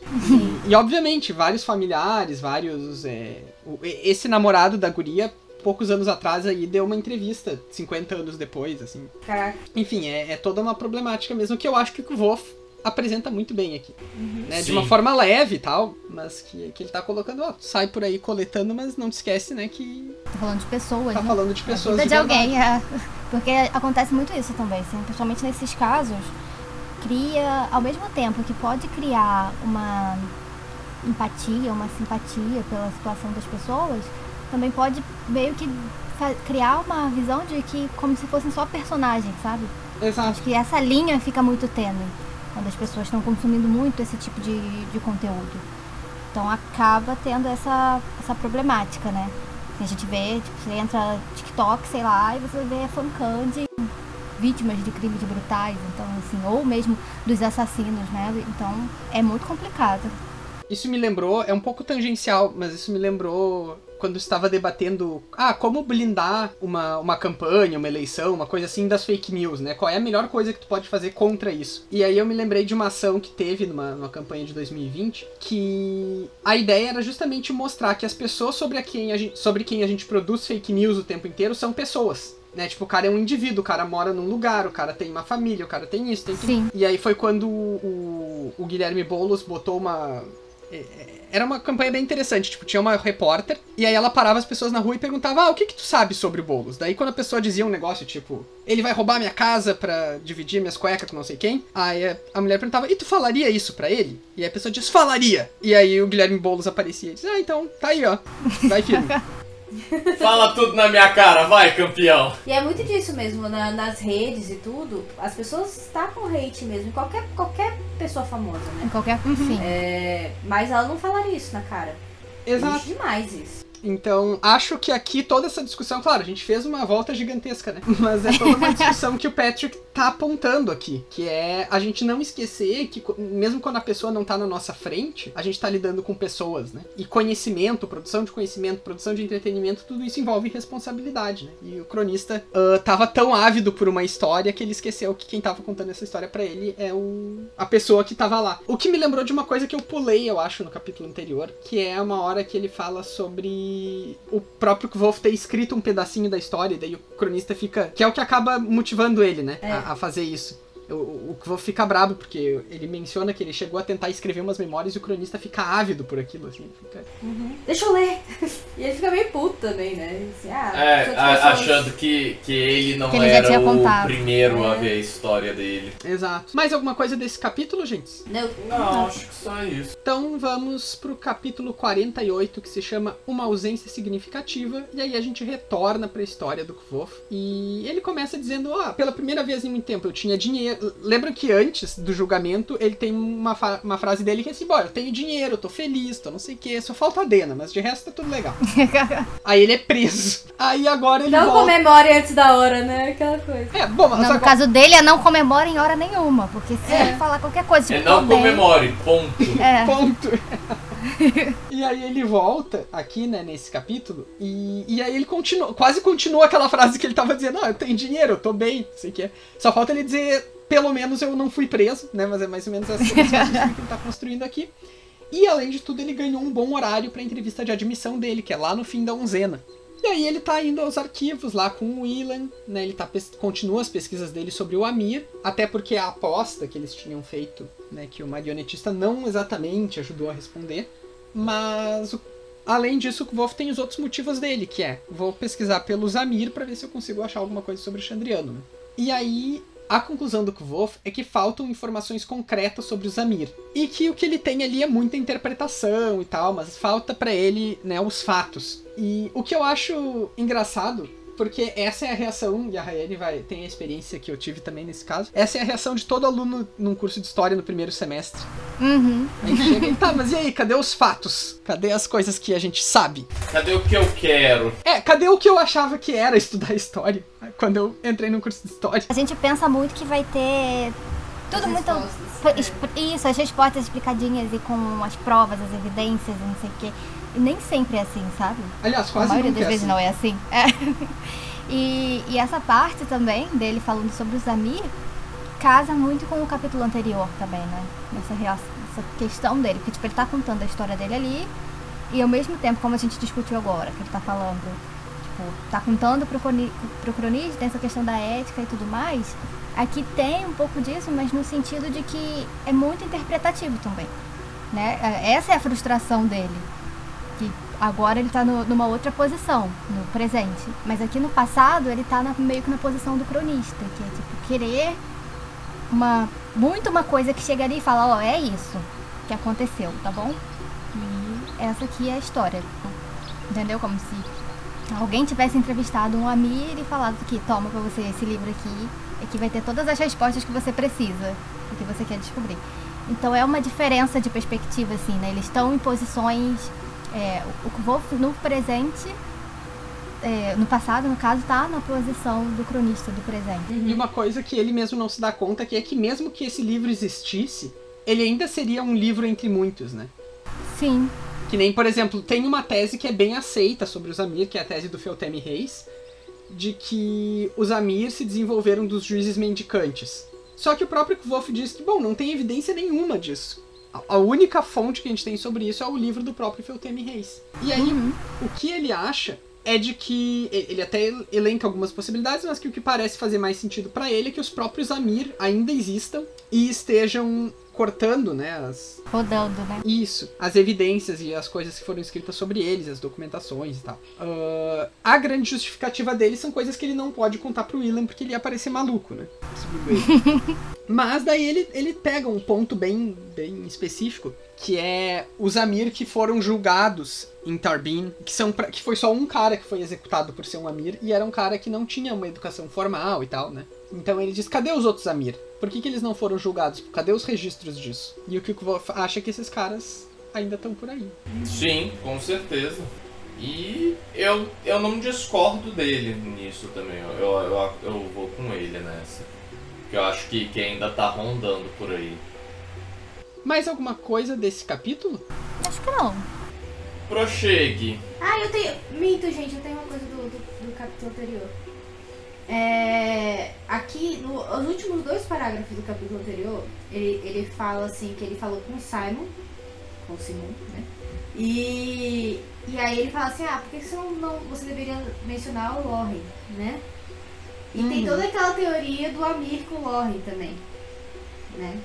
E, e, obviamente, vários familiares, vários... é, o- esse namorado da guria, poucos anos atrás, aí deu uma entrevista, 50 anos depois, assim. Caraca. Enfim, é, é toda uma problemática mesmo, que eu acho que o Wolf apresenta muito bem aqui. né? De uma forma leve e tal, mas que, que ele tá colocando, ó, sai por aí coletando, mas não te esquece, né, que Tô falando de pessoas, tá né? falando de A pessoas vida de, verdade. alguém, é. Porque acontece muito isso também, assim, principalmente nesses casos, cria, ao mesmo tempo que pode criar uma empatia, uma simpatia pela situação das pessoas, também pode meio que criar uma visão de que como se fossem só personagens, sabe? Exato. Acho que essa linha fica muito tênue quando as pessoas estão consumindo muito esse tipo de, de conteúdo. Então acaba tendo essa, essa problemática, né? A gente vê, tipo, você entra TikTok, sei lá, e você vê fancam de vítimas de crimes brutais, então assim, ou mesmo dos assassinos, né? Então é muito complicado. Isso me lembrou, é um pouco tangencial, mas isso me lembrou quando estava debatendo, ah, como blindar uma, uma campanha, uma eleição, uma coisa assim das fake news, né? Qual é a melhor coisa que tu pode fazer contra isso? E aí eu me lembrei de uma ação que teve numa, numa campanha de 2020, que a ideia era justamente mostrar que as pessoas sobre, a quem a gente, sobre quem a gente produz fake news o tempo inteiro são pessoas. Né? Tipo, o cara é um indivíduo, o cara mora num lugar, o cara tem uma família, o cara tem isso, tem aquilo. Sim. E aí foi quando o, o Guilherme Boulos botou uma. É, é, Era uma campanha bem interessante, tipo, tinha uma repórter, e aí ela parava as pessoas na rua e perguntava, ah, o que que tu sabe sobre o Boulos? Daí quando a pessoa dizia um negócio, tipo, ele vai roubar minha casa pra dividir minhas cuecas com não sei quem, aí a- mulher perguntava, e tu falaria isso pra ele? E aí a pessoa diz, falaria! E aí o Guilherme Boulos aparecia e disse, ah, então, tá aí, ó, vai firme. Fala tudo na minha cara, vai, campeão. E é muito disso mesmo, na- nas redes e tudo, as pessoas tacam hate mesmo, em qualquer, qualquer pessoa famosa, Em né? qualquer. Enfim. É, mas ela não falaria isso na cara. Exato. Existe demais isso. Então, acho que aqui toda essa discussão, claro, a gente fez uma volta gigantesca, né? Mas é toda uma discussão que o Patrick tá apontando aqui, que é a gente não esquecer que mesmo quando a pessoa não tá na nossa frente, a gente tá lidando com pessoas, né? E conhecimento, produção de conhecimento, produção de entretenimento, tudo isso envolve responsabilidade, né? E o cronista ah, tava tão ávido por uma história que ele esqueceu que quem tava contando essa história pra ele é o a pessoa que tava lá. O que me lembrou de uma coisa que eu pulei, eu acho, no capítulo anterior, que é uma hora que ele fala sobre o próprio Wolf ter escrito um pedacinho da história, e daí o cronista fica. Que é o que acaba motivando ele, né? É. A, a fazer isso. O, o Wolf fica brabo, porque ele menciona que ele chegou a tentar escrever umas memórias e o cronista fica ávido por aquilo, assim. Fica... Deixa eu ler. E ele fica meio puto também, né? Assim, ah, É, a- achando que, que ele não Que ele era tinha o contado. primeiro a É. ver a história dele. Exato. Mais alguma coisa desse capítulo, gente? Não, Não, acho que só isso. Então vamos pro capítulo 48, que se chama Uma Ausência Significativa, e aí a gente retorna pra história do Kvof. E ele começa dizendo: Ó, pela primeira vez em muito tempo eu tinha dinheiro. Lembra que antes do julgamento ele tem uma, uma frase dele que é assim: Bom, eu tenho dinheiro, eu tô feliz, tô não sei o que, só falta a Dena, mas de resto tá tudo legal. aí ele é preso. Aí agora ele não volta. comemore antes da hora, né? Aquela coisa. É, bom, mas Não, no agora... caso dele é não comemora em hora nenhuma, porque se É. ele falar qualquer coisa, tipo, É não tô bem, comemore, ponto. É. Ponto. e aí ele volta aqui, né, nesse capítulo, e, e aí ele continua, quase continua aquela frase que ele tava dizendo, ah, eu tenho dinheiro, eu tô bem, não sei o que. Só falta ele dizer, pelo menos eu não fui preso, né, mas é mais ou menos essa que ele tá construindo aqui. E além de tudo, ele ganhou um bom horário para entrevista de admissão dele, que é lá no fim da onzena. E aí ele tá indo aos arquivos lá com o Willan, né? Ele tá, continua as pesquisas dele sobre o Amir, até porque a aposta que eles tinham feito, né, que o marionetista não exatamente ajudou a responder. Mas além disso, o Wolf tem os outros motivos dele, que é, vou pesquisar pelo Zamir para ver se eu consigo achar alguma coisa sobre o Chandriano. Né? E aí a conclusão do Kvolf é que faltam informações concretas sobre o Zamir. E que o que ele tem ali é muita interpretação e tal, mas falta para ele, né, os fatos. E o que eu acho engraçado porque essa é a reação, e a Rayane vai, tem a experiência que eu tive também nesse caso. Essa é a reação de todo aluno num curso de história no primeiro semestre. Uhum. A gente chega e tá, mas e aí, cadê os fatos? Cadê as coisas que a gente sabe? Cadê o que eu quero? É, cadê o que eu achava que era estudar história quando eu entrei no curso de história? A gente pensa muito que vai ter tudo As muito. respostas, Isso, as respostas explicadinhas e com as provas, as evidências e não sei o quê. Nem sempre é assim, sabe? Aliás, A quase maioria nunca das é vezes assim. não é assim. É. E, e essa parte também dele falando sobre o Zamir casa muito com o capítulo anterior também, né? Nessa, essa questão dele. Porque, tipo, ele tá contando a história dele ali e ao mesmo tempo, como a gente discutiu agora, que ele tá falando, tipo, tá contando pro, pro cronista, tem essa questão da ética e tudo mais. Aqui tem um pouco disso, mas no sentido de que é muito interpretativo também. Né? É, Essa é a frustração dele. Que agora ele tá no- numa outra posição, no presente. Mas aqui no passado ele tá na- meio que na posição do cronista, que é tipo querer uma. Muito uma coisa que chega ali e fala, ó, é isso que aconteceu, tá bom? E essa aqui é a história. Entendeu? Como se alguém tivesse entrevistado um Amir e falado aqui, toma pra você esse livro aqui, aqui vai ter todas as respostas que você precisa, o que você quer descobrir. Então é uma diferença de perspectiva, assim, né? Eles estão em posições. É, o Kvolf no presente, é, no passado, no caso, tá na posição do cronista do presente. E uma coisa que ele mesmo não se dá conta que é que mesmo que esse livro existisse, ele ainda seria um livro entre muitos, né? Sim. Que nem, por exemplo, tem uma tese que é bem aceita sobre os Amir, que é a tese do Feltemi Reis, de que os Amir se desenvolveram dos juízes mendicantes. Só que o próprio Kvolf diz que, bom, não tem evidência nenhuma disso. A- única fonte que a gente tem sobre isso é o livro do próprio Feltemi Reis. E aí, o que ele acha é de que ele até elenca algumas possibilidades, mas que o que parece fazer mais sentido pra ele é que os próprios Amir ainda existam e estejam cortando, né, as, Rodando, né? isso, as evidências e as coisas que foram escritas sobre eles, as documentações e tal. Ah, a grande justificativa dele são coisas que ele não pode contar pro William porque ele ia parecer maluco, né? Mas daí ele, ele pega um ponto bem, bem específico, que é os Amir que foram julgados em Tarbin, que, são pra- que foi só um cara que foi executado por ser um Amir, e era um cara que não tinha uma educação formal e tal, né? Então ele diz, cadê os outros Amir? Por que, que eles não foram julgados? Cadê os registros disso? E o Kiko acha que esses caras ainda estão por aí. Sim, com certeza. E eu, eu não discordo dele nisso também. Eu, eu, eu vou com ele nessa. Que eu acho que, que ainda tá rondando por aí. Mais alguma coisa desse capítulo? Acho que não. Prochegue. Ah, eu tenho. Minto, gente, eu tenho uma coisa do, do, do capítulo anterior. É, aqui, no, os últimos dois parágrafos do capítulo anterior, ele, ele fala assim, que ele falou com o Simon, com o Simon, né? E, e aí ele fala assim, ah, por que você não, não- você deveria mencionar o Loren, né? E tem toda aquela teoria do Amir com o Loren também, né?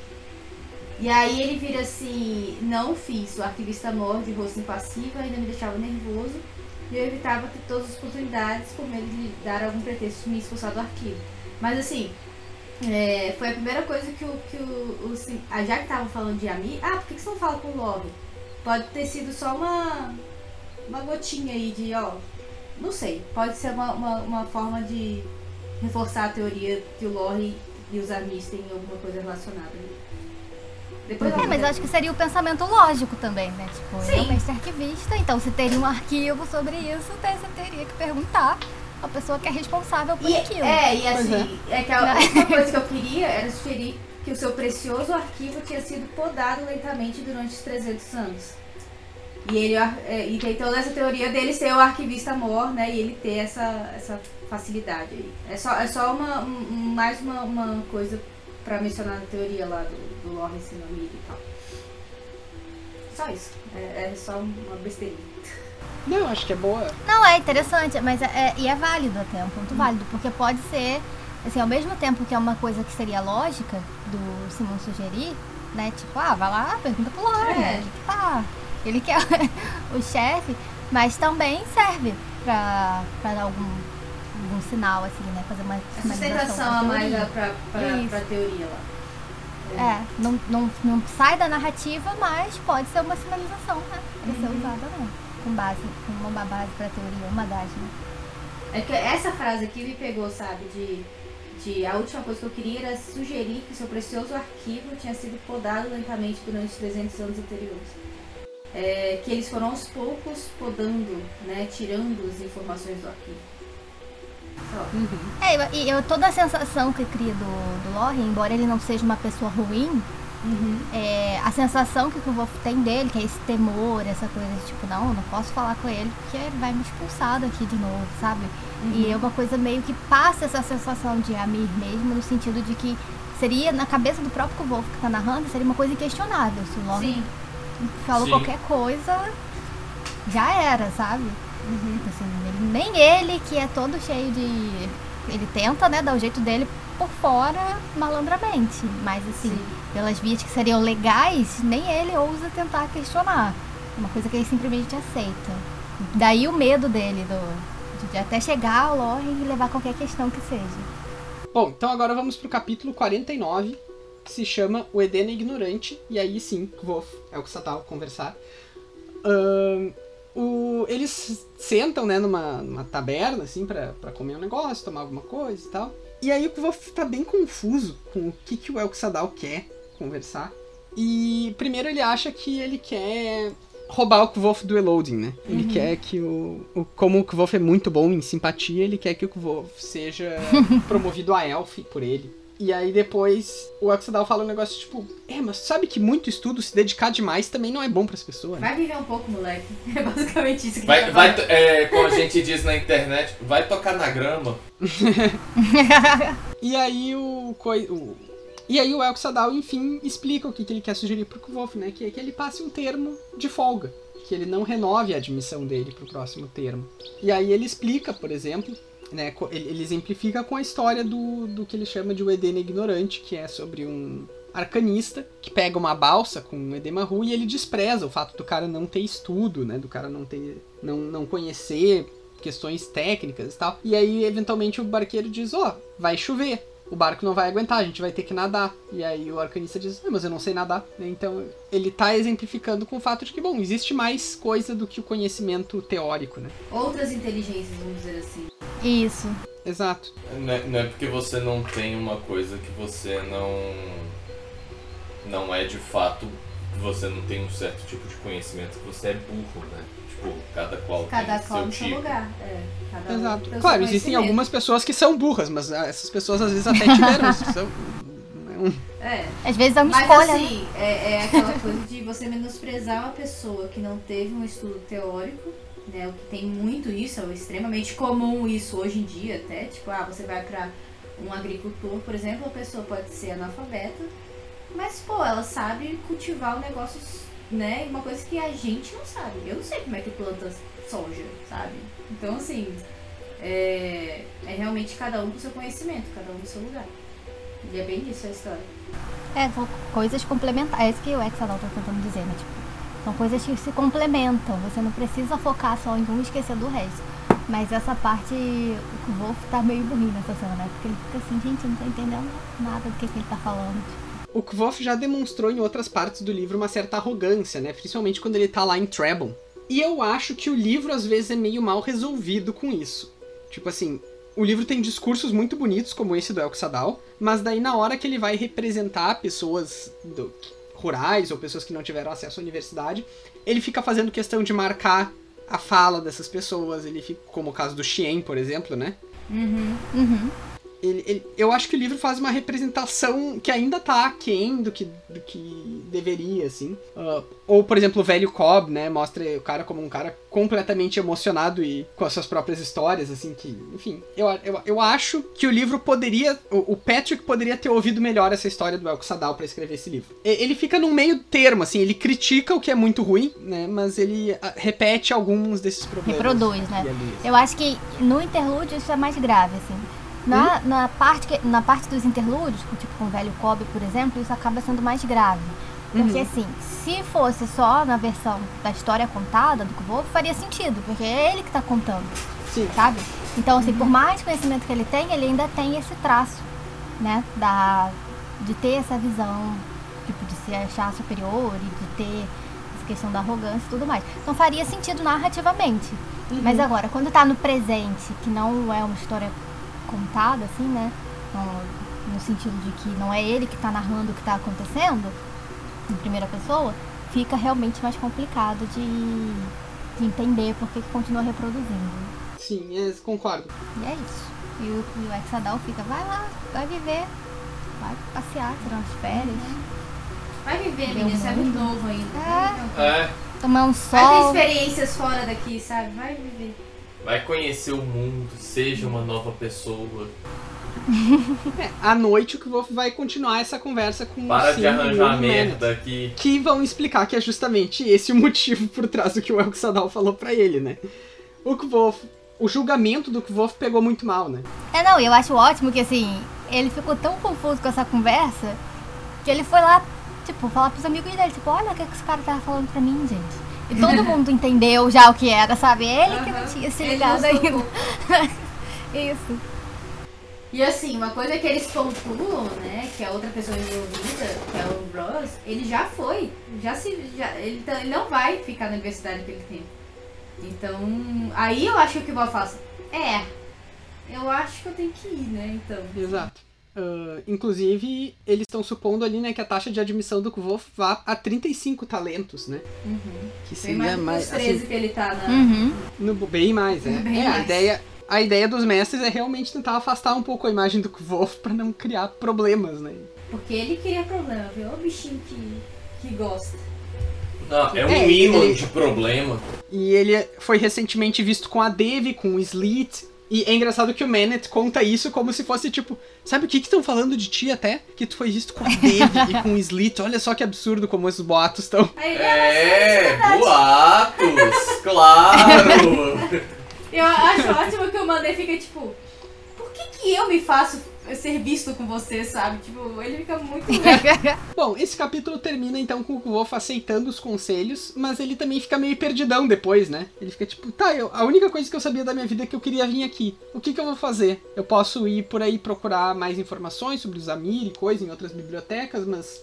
E aí ele vira assim, não fiz, o arquivista mor de rosto impassível ainda me deixava nervoso e eu evitava ter todas as oportunidades por medo de dar algum pretexto de me expulsar do arquivo. Mas assim, é, foi a primeira coisa que o. Que o, o Sim- ah, já que estavam falando de Ami, ah, por que, que você não fala com o Love? Pode ter sido só uma. Uma gotinha aí de, ó. Não sei, pode ser uma, uma, uma forma de reforçar a teoria que o Lore e os Amis têm alguma coisa relacionada. Depois É, mas eu acho que seria o pensamento lógico também, né? Tipo, ele é Sim. um mestre arquivista, então se teria um arquivo sobre isso, você teria que perguntar a pessoa que é responsável por E, aquilo. é, e assim, é. que a única coisa que eu queria era sugerir que o seu precioso arquivo tinha sido podado lentamente durante os 300 anos. E ele é, e tem toda essa teoria dele ser o arquivista mor, né? E ele ter essa, essa facilidade aí. É só, é só uma, um- mais uma, uma coisa pra mencionar na teoria lá do, do Lawrence Namir e tal. Só isso. É, é só uma besteirinha. Não, acho que é boa. Não, é interessante, mas é, é- e é válido até, é um ponto válido, porque pode ser, assim, ao mesmo tempo que é uma coisa que seria lógica do Simon sugerir, né? Tipo, ah, vai lá, pergunta pro Lauren, É. ele que tá. Ele que é o chefe, mas também serve pra dar algum, algum sinal, assim, né? Fazer uma A sustentação a mais Isso. pra teoria lá. É, não, não, não sai da narrativa, mas pode ser uma sinalização, né? Pra ser Uhum. usada, né? Com base, com uma base pra teoria, uma das, né? É que essa frase aqui me pegou, sabe? De, de a última coisa que eu queria era sugerir que seu precioso arquivo tinha sido podado lentamente durante os 300 anos anteriores. É, que eles foram aos poucos podando, né? Tirando as informações do arquivo. Só. É, e eu, toda a sensação que cria do, do Lorre, embora ele não seja uma pessoa ruim, é, a sensação que o Wolf tem dele, que é esse temor, essa coisa de tipo, não, eu não posso falar com ele porque ele vai me expulsar daqui de novo, sabe? E é uma coisa meio que passa essa sensação de Amir mesmo, no sentido de que seria, na cabeça do próprio Wolf que tá narrando, seria uma coisa inquestionável. Se o Lorre Sim. Falou Sim. qualquer coisa, já era, sabe? Assim, ele- nem ele, que é todo cheio de. Ele tenta, né, dar o jeito dele por fora malandramente. Mas assim, Sim. pelas vias que seriam legais, nem ele ousa tentar questionar. É uma coisa que ele simplesmente aceita. Daí o medo dele do, de até chegar ao Loren e levar qualquer questão que seja. Bom, então agora vamos pro capítulo 49, que se chama O Edena Ignorante, e aí sim, Wolf é o que tava conversar. O, eles sentam, né, numa, numa taberna, assim, pra comer um negócio, tomar alguma coisa e tal. E aí o Wolf tá bem confuso com o que, que o Elxadal quer conversar. E primeiro ele acha que ele quer roubar o Kvolf do Eloding, né? Ele quer que o, o. Como o Kvolf é muito bom em simpatia, ele quer que o Kvolf seja promovido a Elf por ele. E aí depois o Elxadal fala um negócio tipo: É, mas sabe que muito estudo, se dedicar demais também não é bom pras pessoas, né? Vai viver um pouco, moleque. É basicamente isso que Vai, ele vai, tá to- é, como a gente diz na internet, vai tocar na grama. E aí o. coi- o e aí o Sadal, enfim, explica o que, que ele quer sugerir pro Kvolf, né? Que é que ele passe um termo de folga. Que ele não renove a admissão dele pro próximo termo. E aí ele explica, por exemplo, né? Ele, exemplifica com a história do, do que ele chama de o Edena Ignorante, que é sobre um arcanista que pega uma balsa com um edema ru e ele despreza o fato do cara não ter estudo, né? Do cara não ter. não, não conhecer questões técnicas e tal. E aí, eventualmente, o barqueiro diz, ó, vai chover. O barco não vai aguentar, a gente vai ter que nadar. E aí o arcanista diz, "Ah, mas eu não sei nadar. Então ele tá exemplificando com o fato de que, bom, existe mais coisa do que o conhecimento teórico, né? Outras inteligências, vamos dizer assim. Isso. Exato. Não é, não é porque você não tem uma coisa que você não. Não é de fato. Você não tem um certo tipo de conhecimento que você é burro, né? Tipo, cada qual Cada tem qual seu no seu tipo. lugar. É, cada um Exato. seu Claro, existem algumas pessoas que são burras, mas ah, essas pessoas às vezes até tiveram. são, né, um- É. Às vezes é uma Mas escolha, né? assim, é, é aquela coisa de você menosprezar uma pessoa que não teve um estudo teórico, né? O que tem muito isso, é extremamente comum isso hoje em dia até. Tipo, ah, você vai pra um agricultor, por exemplo, a pessoa pode ser analfabeta, mas pô, ela sabe cultivar o negócio, né? Uma coisa que a gente não sabe. Eu não sei como é que planta soja, sabe? Então assim, é, é realmente cada um com seu conhecimento, cada um no seu lugar. E é bem isso a história. É, são coisas complementares. É isso que o Exadal tá tentando dizer, né? Tipo, são coisas que se complementam. Você não precisa focar só em um e esquecer do resto. Mas essa parte, o Wolf tá meio burrinho nessa cena, né? Porque ele fica assim, gente, eu não tô entendendo nada do que, que ele tá falando. O Kvof já demonstrou em outras partes do livro uma certa arrogância, né? Principalmente quando ele tá lá em Trebon. E eu acho que o livro às vezes é meio mal resolvido com isso. Tipo assim, o livro tem discursos muito bonitos, como esse do Elxadal, mas daí na hora que ele vai representar pessoas do- rurais ou pessoas que não tiveram acesso à universidade, ele fica fazendo questão de marcar a fala dessas pessoas, ele fica, como o caso do Xien, por exemplo, né? Uhum. Uhum. Ele, ele, eu acho que o livro faz uma representação que ainda tá aquém do que, do que deveria, assim. Uh, ou, por exemplo, o velho Cobb, né? Mostra o cara como um cara completamente emocionado e com as suas próprias histórias, assim, que, enfim. Eu, eu, eu acho que o livro poderia. O, o Patrick poderia ter ouvido melhor essa história do Elko Sadal para escrever esse livro. Ele fica num meio termo, assim, ele critica o que é muito ruim, né? Mas ele uh, repete alguns desses problemas. Reproduz, né? Eu acho que no interlúdio isso é mais grave, assim. Na, hum? na, parte que, na parte dos interlúdios, tipo com o velho Kobe, por exemplo, isso acaba sendo mais grave. Porque uhum. assim, se fosse só na versão da história contada do Kubo, faria sentido, porque é ele que está contando. Sim. Sabe? Então, assim, uhum. por mais conhecimento que ele tem, ele ainda tem esse traço, né? Da, de ter essa visão, tipo, de se achar superior e de ter essa questão da arrogância e tudo mais. Então faria sentido narrativamente. Uhum. Mas agora, quando está no presente, que não é uma história contada, assim, né? No, no sentido de que não é ele que está narrando o que está acontecendo, em primeira pessoa, fica realmente mais complicado de, de entender por que continua reproduzindo. Sim, eu concordo. E é isso. E o, e o Exadal fica, vai lá, vai viver, vai passear, tirar umas férias. Vai viver, menina, você é muito novo ainda. É. é. Tomar um sol. Vai ter experiências fora daqui, sabe? Vai viver. Vai conhecer o mundo, seja uma nova pessoa. É, à noite o Kvolf vai continuar essa conversa com Para o de arranjar merda aqui. Que vão explicar que é justamente esse o motivo por trás do que o Elk Sadal falou para ele, né? O Kvolf, o julgamento do Kvolf pegou muito mal, né? É, não, eu acho ótimo que assim, ele ficou tão confuso com essa conversa que ele foi lá, tipo, falar pros amigos dele, tipo, olha o que esse cara tava falando pra mim, gente. E todo mundo entendeu já o que era, sabe? Ele que não tinha se ligado ainda. Isso. E assim, uma coisa que eles pontuam, né, que a outra pessoa envolvida, que é o Ross, ele já foi, já se, já, ele, tá, ele não vai ficar na universidade que ele tem. Então, aí eu acho que o que eu faço, é, eu acho que eu tenho que ir, né, então. Exato. Uh, inclusive, eles estão supondo ali, né, que a taxa de admissão do Kvolf vá a 35 talentos, né? Uhum. Que seria bem mais, mais 13 assim, que ele tá na... Uhum. No, bem mais, é. Bem é mais. A, ideia, a ideia dos mestres é realmente tentar afastar um pouco a imagem do Kvolf para não criar problemas, né? Porque ele cria problema, viu? O bichinho que, que gosta. Não, é um é, imã ele... de problema. E ele foi recentemente visto com a Devi, com o Slit, e é engraçado que o Manet conta isso como se fosse tipo, sabe o que estão falando de ti até? Que tu foi visto com a Dave e com o Slit. Olha só que absurdo como esses boatos estão. É, boatos, claro. Eu acho ótimo que o Manet fica tipo, por que que eu me faço ser visto com você, sabe? Tipo, ele fica muito. Bom, esse capítulo termina então com o Wolf aceitando os conselhos, mas ele também fica meio perdidão depois, né? Ele fica tipo, tá, eu, a única coisa que eu sabia da minha vida é que eu queria vir aqui. O que, que eu vou fazer? Eu posso ir por aí procurar mais informações sobre os Amir e coisa em outras bibliotecas, mas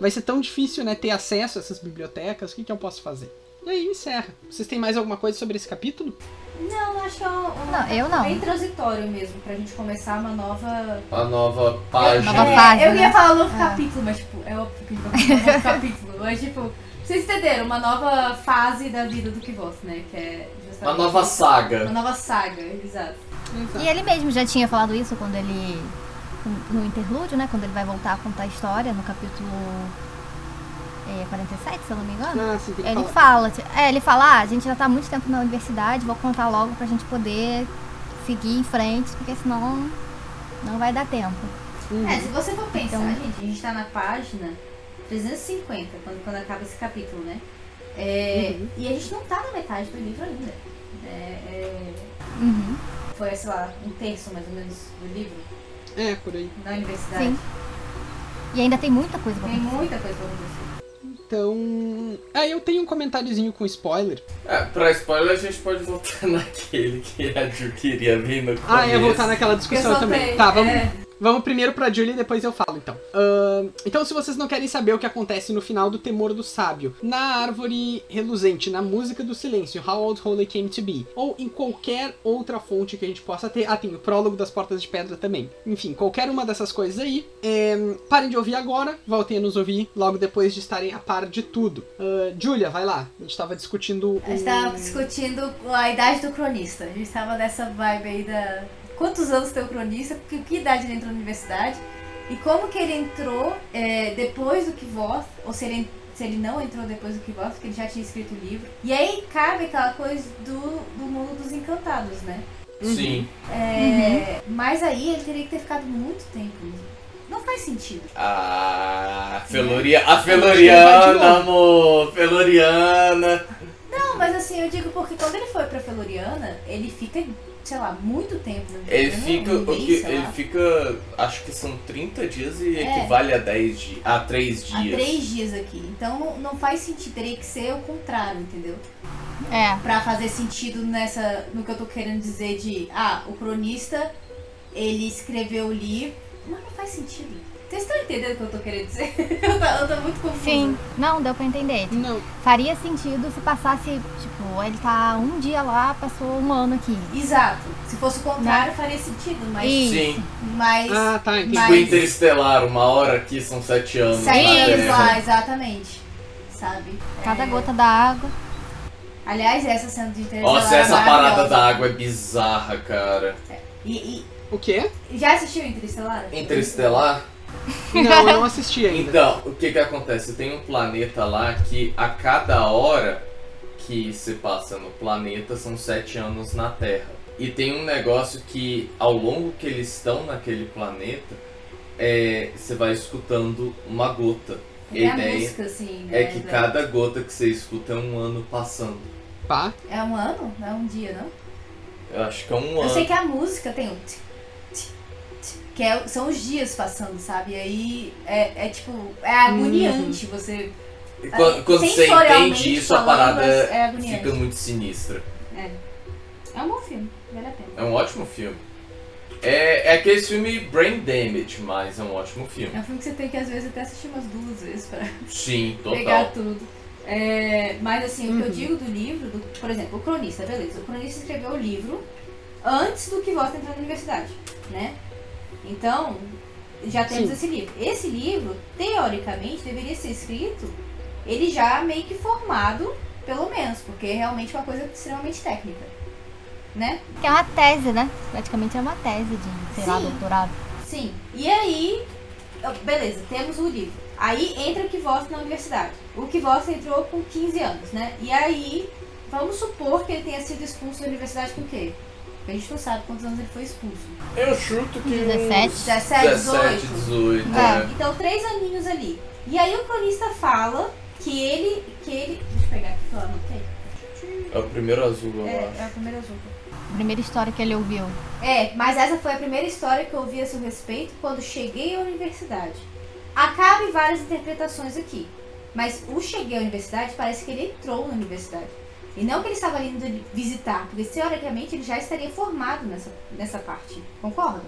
vai ser tão difícil, né, ter acesso a essas bibliotecas. O que, que eu posso fazer? E aí encerra. Vocês têm mais alguma coisa sobre esse capítulo? Não, acho que é um, um não, eu não. bem transitório mesmo, pra gente começar uma nova. Uma nova página. Nova página. É, eu ia falar um novo é. capítulo, mas tipo, é óbvio que vai falar um novo capítulo. Mas tipo, vocês entenderam, uma nova fase da vida do Kvoth, né? Que é Uma nova saga. Uma nova saga, exato. E ele mesmo já tinha falado isso quando ele. no interlúdio, né? Quando ele vai voltar a contar a história no capítulo é, 47, se eu não me engano. Ah, sim, ele fala, é, ele fala, ah, a gente já tá há muito tempo na universidade, vou contar logo pra gente poder seguir em frente, porque senão não vai dar tempo. Uhum. É, se você for pensar, então, gente, a gente tá na página 350, quando, quando acaba esse capítulo, né? É, uhum. E a gente não tá na metade do livro ainda. É, é, uhum. Foi, sei lá, um terço mais ou menos do livro. É, por aí. Na universidade. Sim. E ainda tem muita coisa pra Tem muita coisa pra acontecer. Então. Aí ah, eu tenho um comentáriozinho com spoiler. É, pra spoiler a gente pode voltar naquele que a Ju queria vir no começo. Ah, ia voltar naquela discussão também. Tá, vamos. É. Vamos primeiro pra Julie e depois eu falo, então. Uh, então, se vocês não querem saber o que acontece no final do Temor do Sábio, na Árvore Reluzente, na Música do Silêncio, How Old Holy Came to Be, ou em qualquer outra fonte que a gente possa ter, ah, tem o Prólogo das Portas de Pedra também. Enfim, qualquer uma dessas coisas aí, é, parem de ouvir agora, voltem a nos ouvir logo depois de estarem a par de tudo. Uh, Julia, vai lá. A gente tava discutindo. A gente tava discutindo a idade do cronista. A gente tava nessa vibe aí da quantos anos tem o cronista, que, que idade ele entrou na universidade, e como que ele entrou é, depois do que voz, ou se ele, se ele não entrou depois do que voz, porque ele já tinha escrito o livro. E aí cabe aquela coisa do, do mundo dos encantados, né? Sim. É, Mas aí ele teria que ter ficado muito tempo. Não faz sentido. Ah, Feloria, a Feloriana, amor. Feloriana. Não, mas assim, eu digo porque quando ele foi pra Feloriana, ele fica, sei lá, muito tempo. Ele fica, mês, o que, ele fica, acho que são 30 dias e É. equivale a 10 dias, a 3 Há dias. três dias aqui. Então não, não faz sentido, teria que ser o contrário, entendeu? É. Pra fazer sentido nessa. no que eu tô querendo dizer de. Ah, o cronista, ele escreveu o livro. Mas não faz sentido. Vocês estão entendendo o que eu tô querendo dizer? eu, tô, eu tô muito confusa. Sim. Não, deu pra entender. Não, Faria sentido se passasse, tipo, ele tá um dia lá, passou um ano aqui. Exato. Se fosse o contrário, faria sentido, mas. Isso. Sim, Mas. ah, tá, entendi. tipo Mas- Interestelar, uma hora aqui são 7 anos Sete anos lá, exatamente. Sabe? Cada É, gota da água. Aliás, essa cena de Interestelar. Nossa, é essa parada maravilhosa. da água é bizarra, cara. E, O quê? e já assistiu Interestelar? Interestelar? Não, eu não assisti ainda. Então, o que que acontece? Tem um planeta lá que a cada hora que se passa no planeta são sete anos na Terra. E tem um negócio que, ao longo que eles estão naquele planeta, é, você vai escutando uma gota. É a a ideia música, assim. né, é que da- cada gota que você escuta é um ano passando. Pá. É um ano? Não é um dia, não? Eu acho que é um Eu ano. sei que a música tem um. tch, Que é- são os dias passando, sabe? E aí é, é tipo. É agoniante você. E Quando, quando você entende isso, a parada é fica muito sinistra. É um bom filme, vale a pena. É um ótimo filme. É, é aquele filme Brain Damage, mas é um ótimo filme. É um filme que você tem que às vezes até assistir umas duas vezes pra Sim, pegar total. tudo. É, mas assim, o que eu Uhum. digo do livro, do- por exemplo, o cronista, beleza. O cronista escreveu o livro antes do que Vosta entrar na universidade, né? Então, já temos Sim. esse livro. Esse livro, teoricamente, deveria ser escrito ele já meio que formado, pelo menos, porque é realmente uma coisa extremamente técnica, né? Que é uma tese, né? Praticamente é uma tese de, sei lá, Sim. doutorado. Sim. E aí, beleza, temos o livro. Aí entra o Kvost na universidade. O Kvost entrou com 15 anos, né? E aí, vamos supor que ele tenha sido expulso da universidade com o quê? Porque a gente não sabe quantos anos ele foi expulso. Eu chuto que. 17. 17, 17, 18. 18. É, É. então três aninhos ali. E aí o cronista fala que ele. que ele. Deixa eu pegar aqui que eu anotei. É o primeiro azul, eu É, acho. é a primeira azul. A primeira história que ele ouviu. É, mas essa foi a primeira história que eu ouvi a seu respeito quando cheguei à universidade. Cabe várias interpretações aqui. Mas o cheguei à universidade parece que ele entrou na universidade. E não que ele estava indo visitar, porque teoricamente ele já estaria formado nessa, nessa parte. Concordam?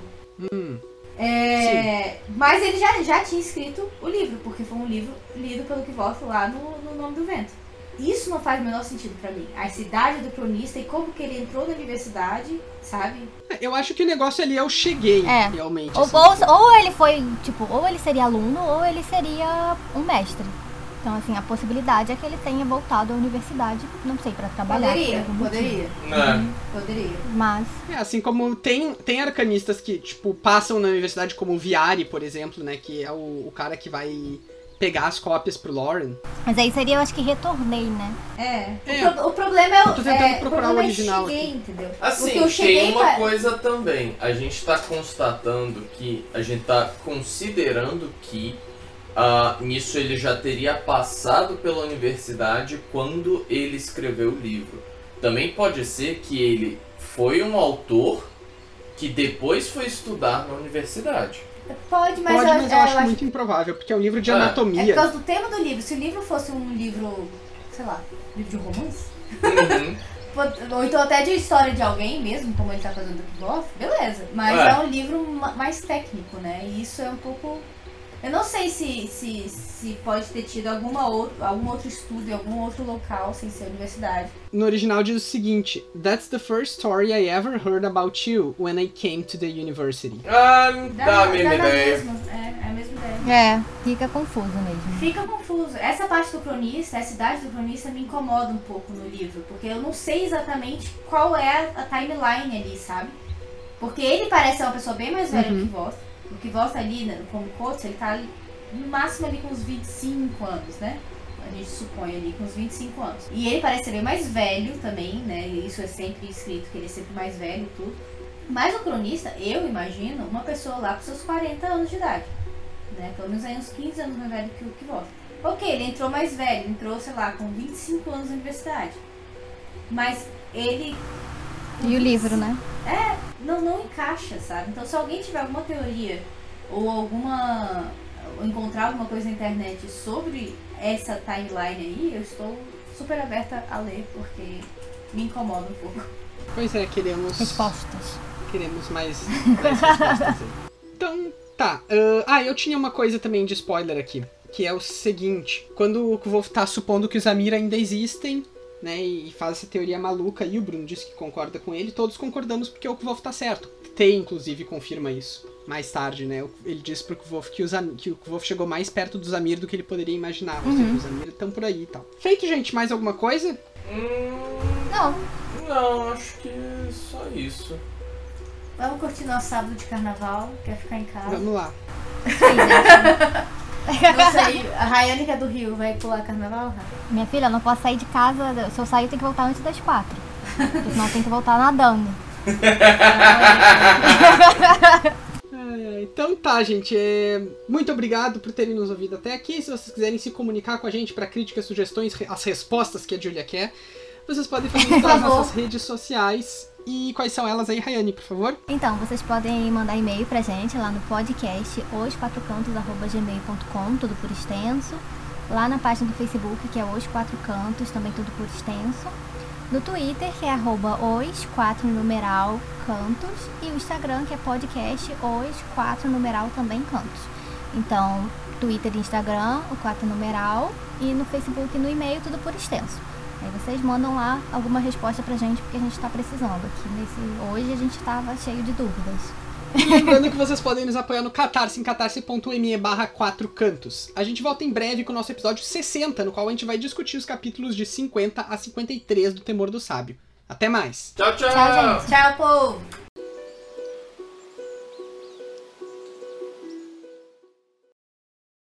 Hum. É, mas ele já, já tinha escrito o livro, porque foi um livro lido pelo Kvoth lá no, no Nome do Vento. Isso não faz o menor sentido pra mim. A cidade do cronista e como que ele entrou na universidade, sabe? Eu acho que o negócio ali é o cheguei, É. realmente. Ou, assim. ou, ou ele foi, tipo, ou ele seria aluno ou ele seria um mestre. Então, assim, a possibilidade é que ele tenha voltado à universidade, não sei, pra trabalhar. Poderia, poderia, Né? poderia. Mas, É, assim como tem, tem arcanistas que, tipo, passam na universidade como o Viari, por exemplo, né? Que é o, o cara que vai pegar as cópias pro Lauren. mas aí seria, eu acho que retornei, né? É. É. O, pro- o problema é o. Eu tô tentando é, procurar o o problema original É cheguei, aqui. entendeu? Assim, eu cheguei tem uma pra- coisa também. A gente tá constatando que. A gente tá considerando que. Ah, nisso ele já teria passado pela universidade quando ele escreveu o livro. Também pode ser que ele foi um autor que depois foi estudar na universidade. Pode, mas, Pode, eu, mas eu é, acho muito improvável, porque é um livro de É. É anatomia. por causa do tema do livro. Se o livro fosse um livro, sei lá, livro de romance, Uhum. Ou então até de história de alguém mesmo, como ele tá fazendo aqui Goff, beleza. Mas É. é. um livro ma- mais técnico, né? E isso é um pouco. Eu não sei se, se, se pode ter tido alguma outro, algum outro estudo em algum outro local sem ser universidade. No original diz o seguinte: That's the first story I ever heard about you when I came to the university. Ah, dá a mesma ideia. mesma, é, é a mesma ideia. É, fica confuso mesmo. Fica confuso. Essa parte do cronista, essa idade do cronista me incomoda um pouco no livro, porque eu não sei exatamente qual é a timeline ali, sabe? Porque ele parece ser uma pessoa bem mais velha Uhum. que Voss. O que Voss ali, né, como Coates, ele tá ali, no máximo ali com uns 25 anos, né? A gente supõe ali com uns 25 anos. E ele parece ser bem mais velho também, né? Isso é sempre escrito, que ele é sempre mais velho e tudo. Mas o cronista, eu imagino, uma pessoa lá com seus 40 anos de idade. Né? Pelo menos aí uns 15 anos mais velho que o que Voss. Ok, ele entrou mais velho, entrou, sei lá, com 25 anos na universidade. Mas ele E o livro, né? não, não encaixa, sabe? Então se alguém tiver alguma teoria ou alguma. ou encontrar alguma coisa na internet sobre essa timeline aí, eu estou super aberta a ler, porque me incomoda um pouco. Pois é, queremos. Respostas. Queremos mais, respostas aí. Então, tá. ah, ah, eu tinha uma coisa também de spoiler aqui. Que é o seguinte: quando o Kvolf tá supondo que os Amir ainda existem, né? E faz essa teoria maluca, e o Bruno disse que concorda com ele, todos concordamos porque o Kvolf tá certo. T, inclusive, confirma isso. Mais tarde, né? Ele diz pro Kvolf que, os que o Kvolf chegou mais perto dos Amir do que ele poderia imaginar. Ou seja, os Amir estão por aí e tal. Feito, gente, mais alguma coisa? Hum, Não, não, acho que é só isso. vamos curtir nosso sábado de carnaval, quer ficar em casa. Vamos lá. Não sei, a Rayane que é do Rio, vai pular carnaval? Minha filha, eu não posso sair de casa. Se eu sair, eu tenho que voltar antes das quatro. Porque senão eu tenho que voltar nadando. É, então tá, gente. é, Muito obrigado por terem nos ouvido até aqui. Se vocês quiserem se comunicar com a gente para críticas, sugestões, re- as respostas que a Julia quer, vocês podem fazer isso favor. nossas redes sociais. E quais são elas aí, Rayane, por favor? Então, vocês podem mandar e-mail pra gente lá no podcast osquatrocantos.gmail.com, tudo por extenso. Lá na página do Facebook, que é Os Quatro Cantos, também tudo por extenso. No Twitter, que é arroba os numeral cantos. E o Instagram, que é podcast os quatro numeral também cantos. Então, Twitter e Instagram, o quatro numeral. E no Facebook e no e-mail, tudo por extenso. Aí vocês mandam lá alguma resposta pra gente, porque a gente tá precisando aqui nesse. Hoje a gente tava cheio de dúvidas. E lembrando que vocês podem nos apoiar no Catarse, em catarse.me barra 4 cantos. A gente volta em breve com o nosso episódio 60, no qual a gente vai discutir os capítulos de 50 a 53 do Temor do Sábio. Até mais! Tchau, tchau! Tchau, gente. Tchau, povo!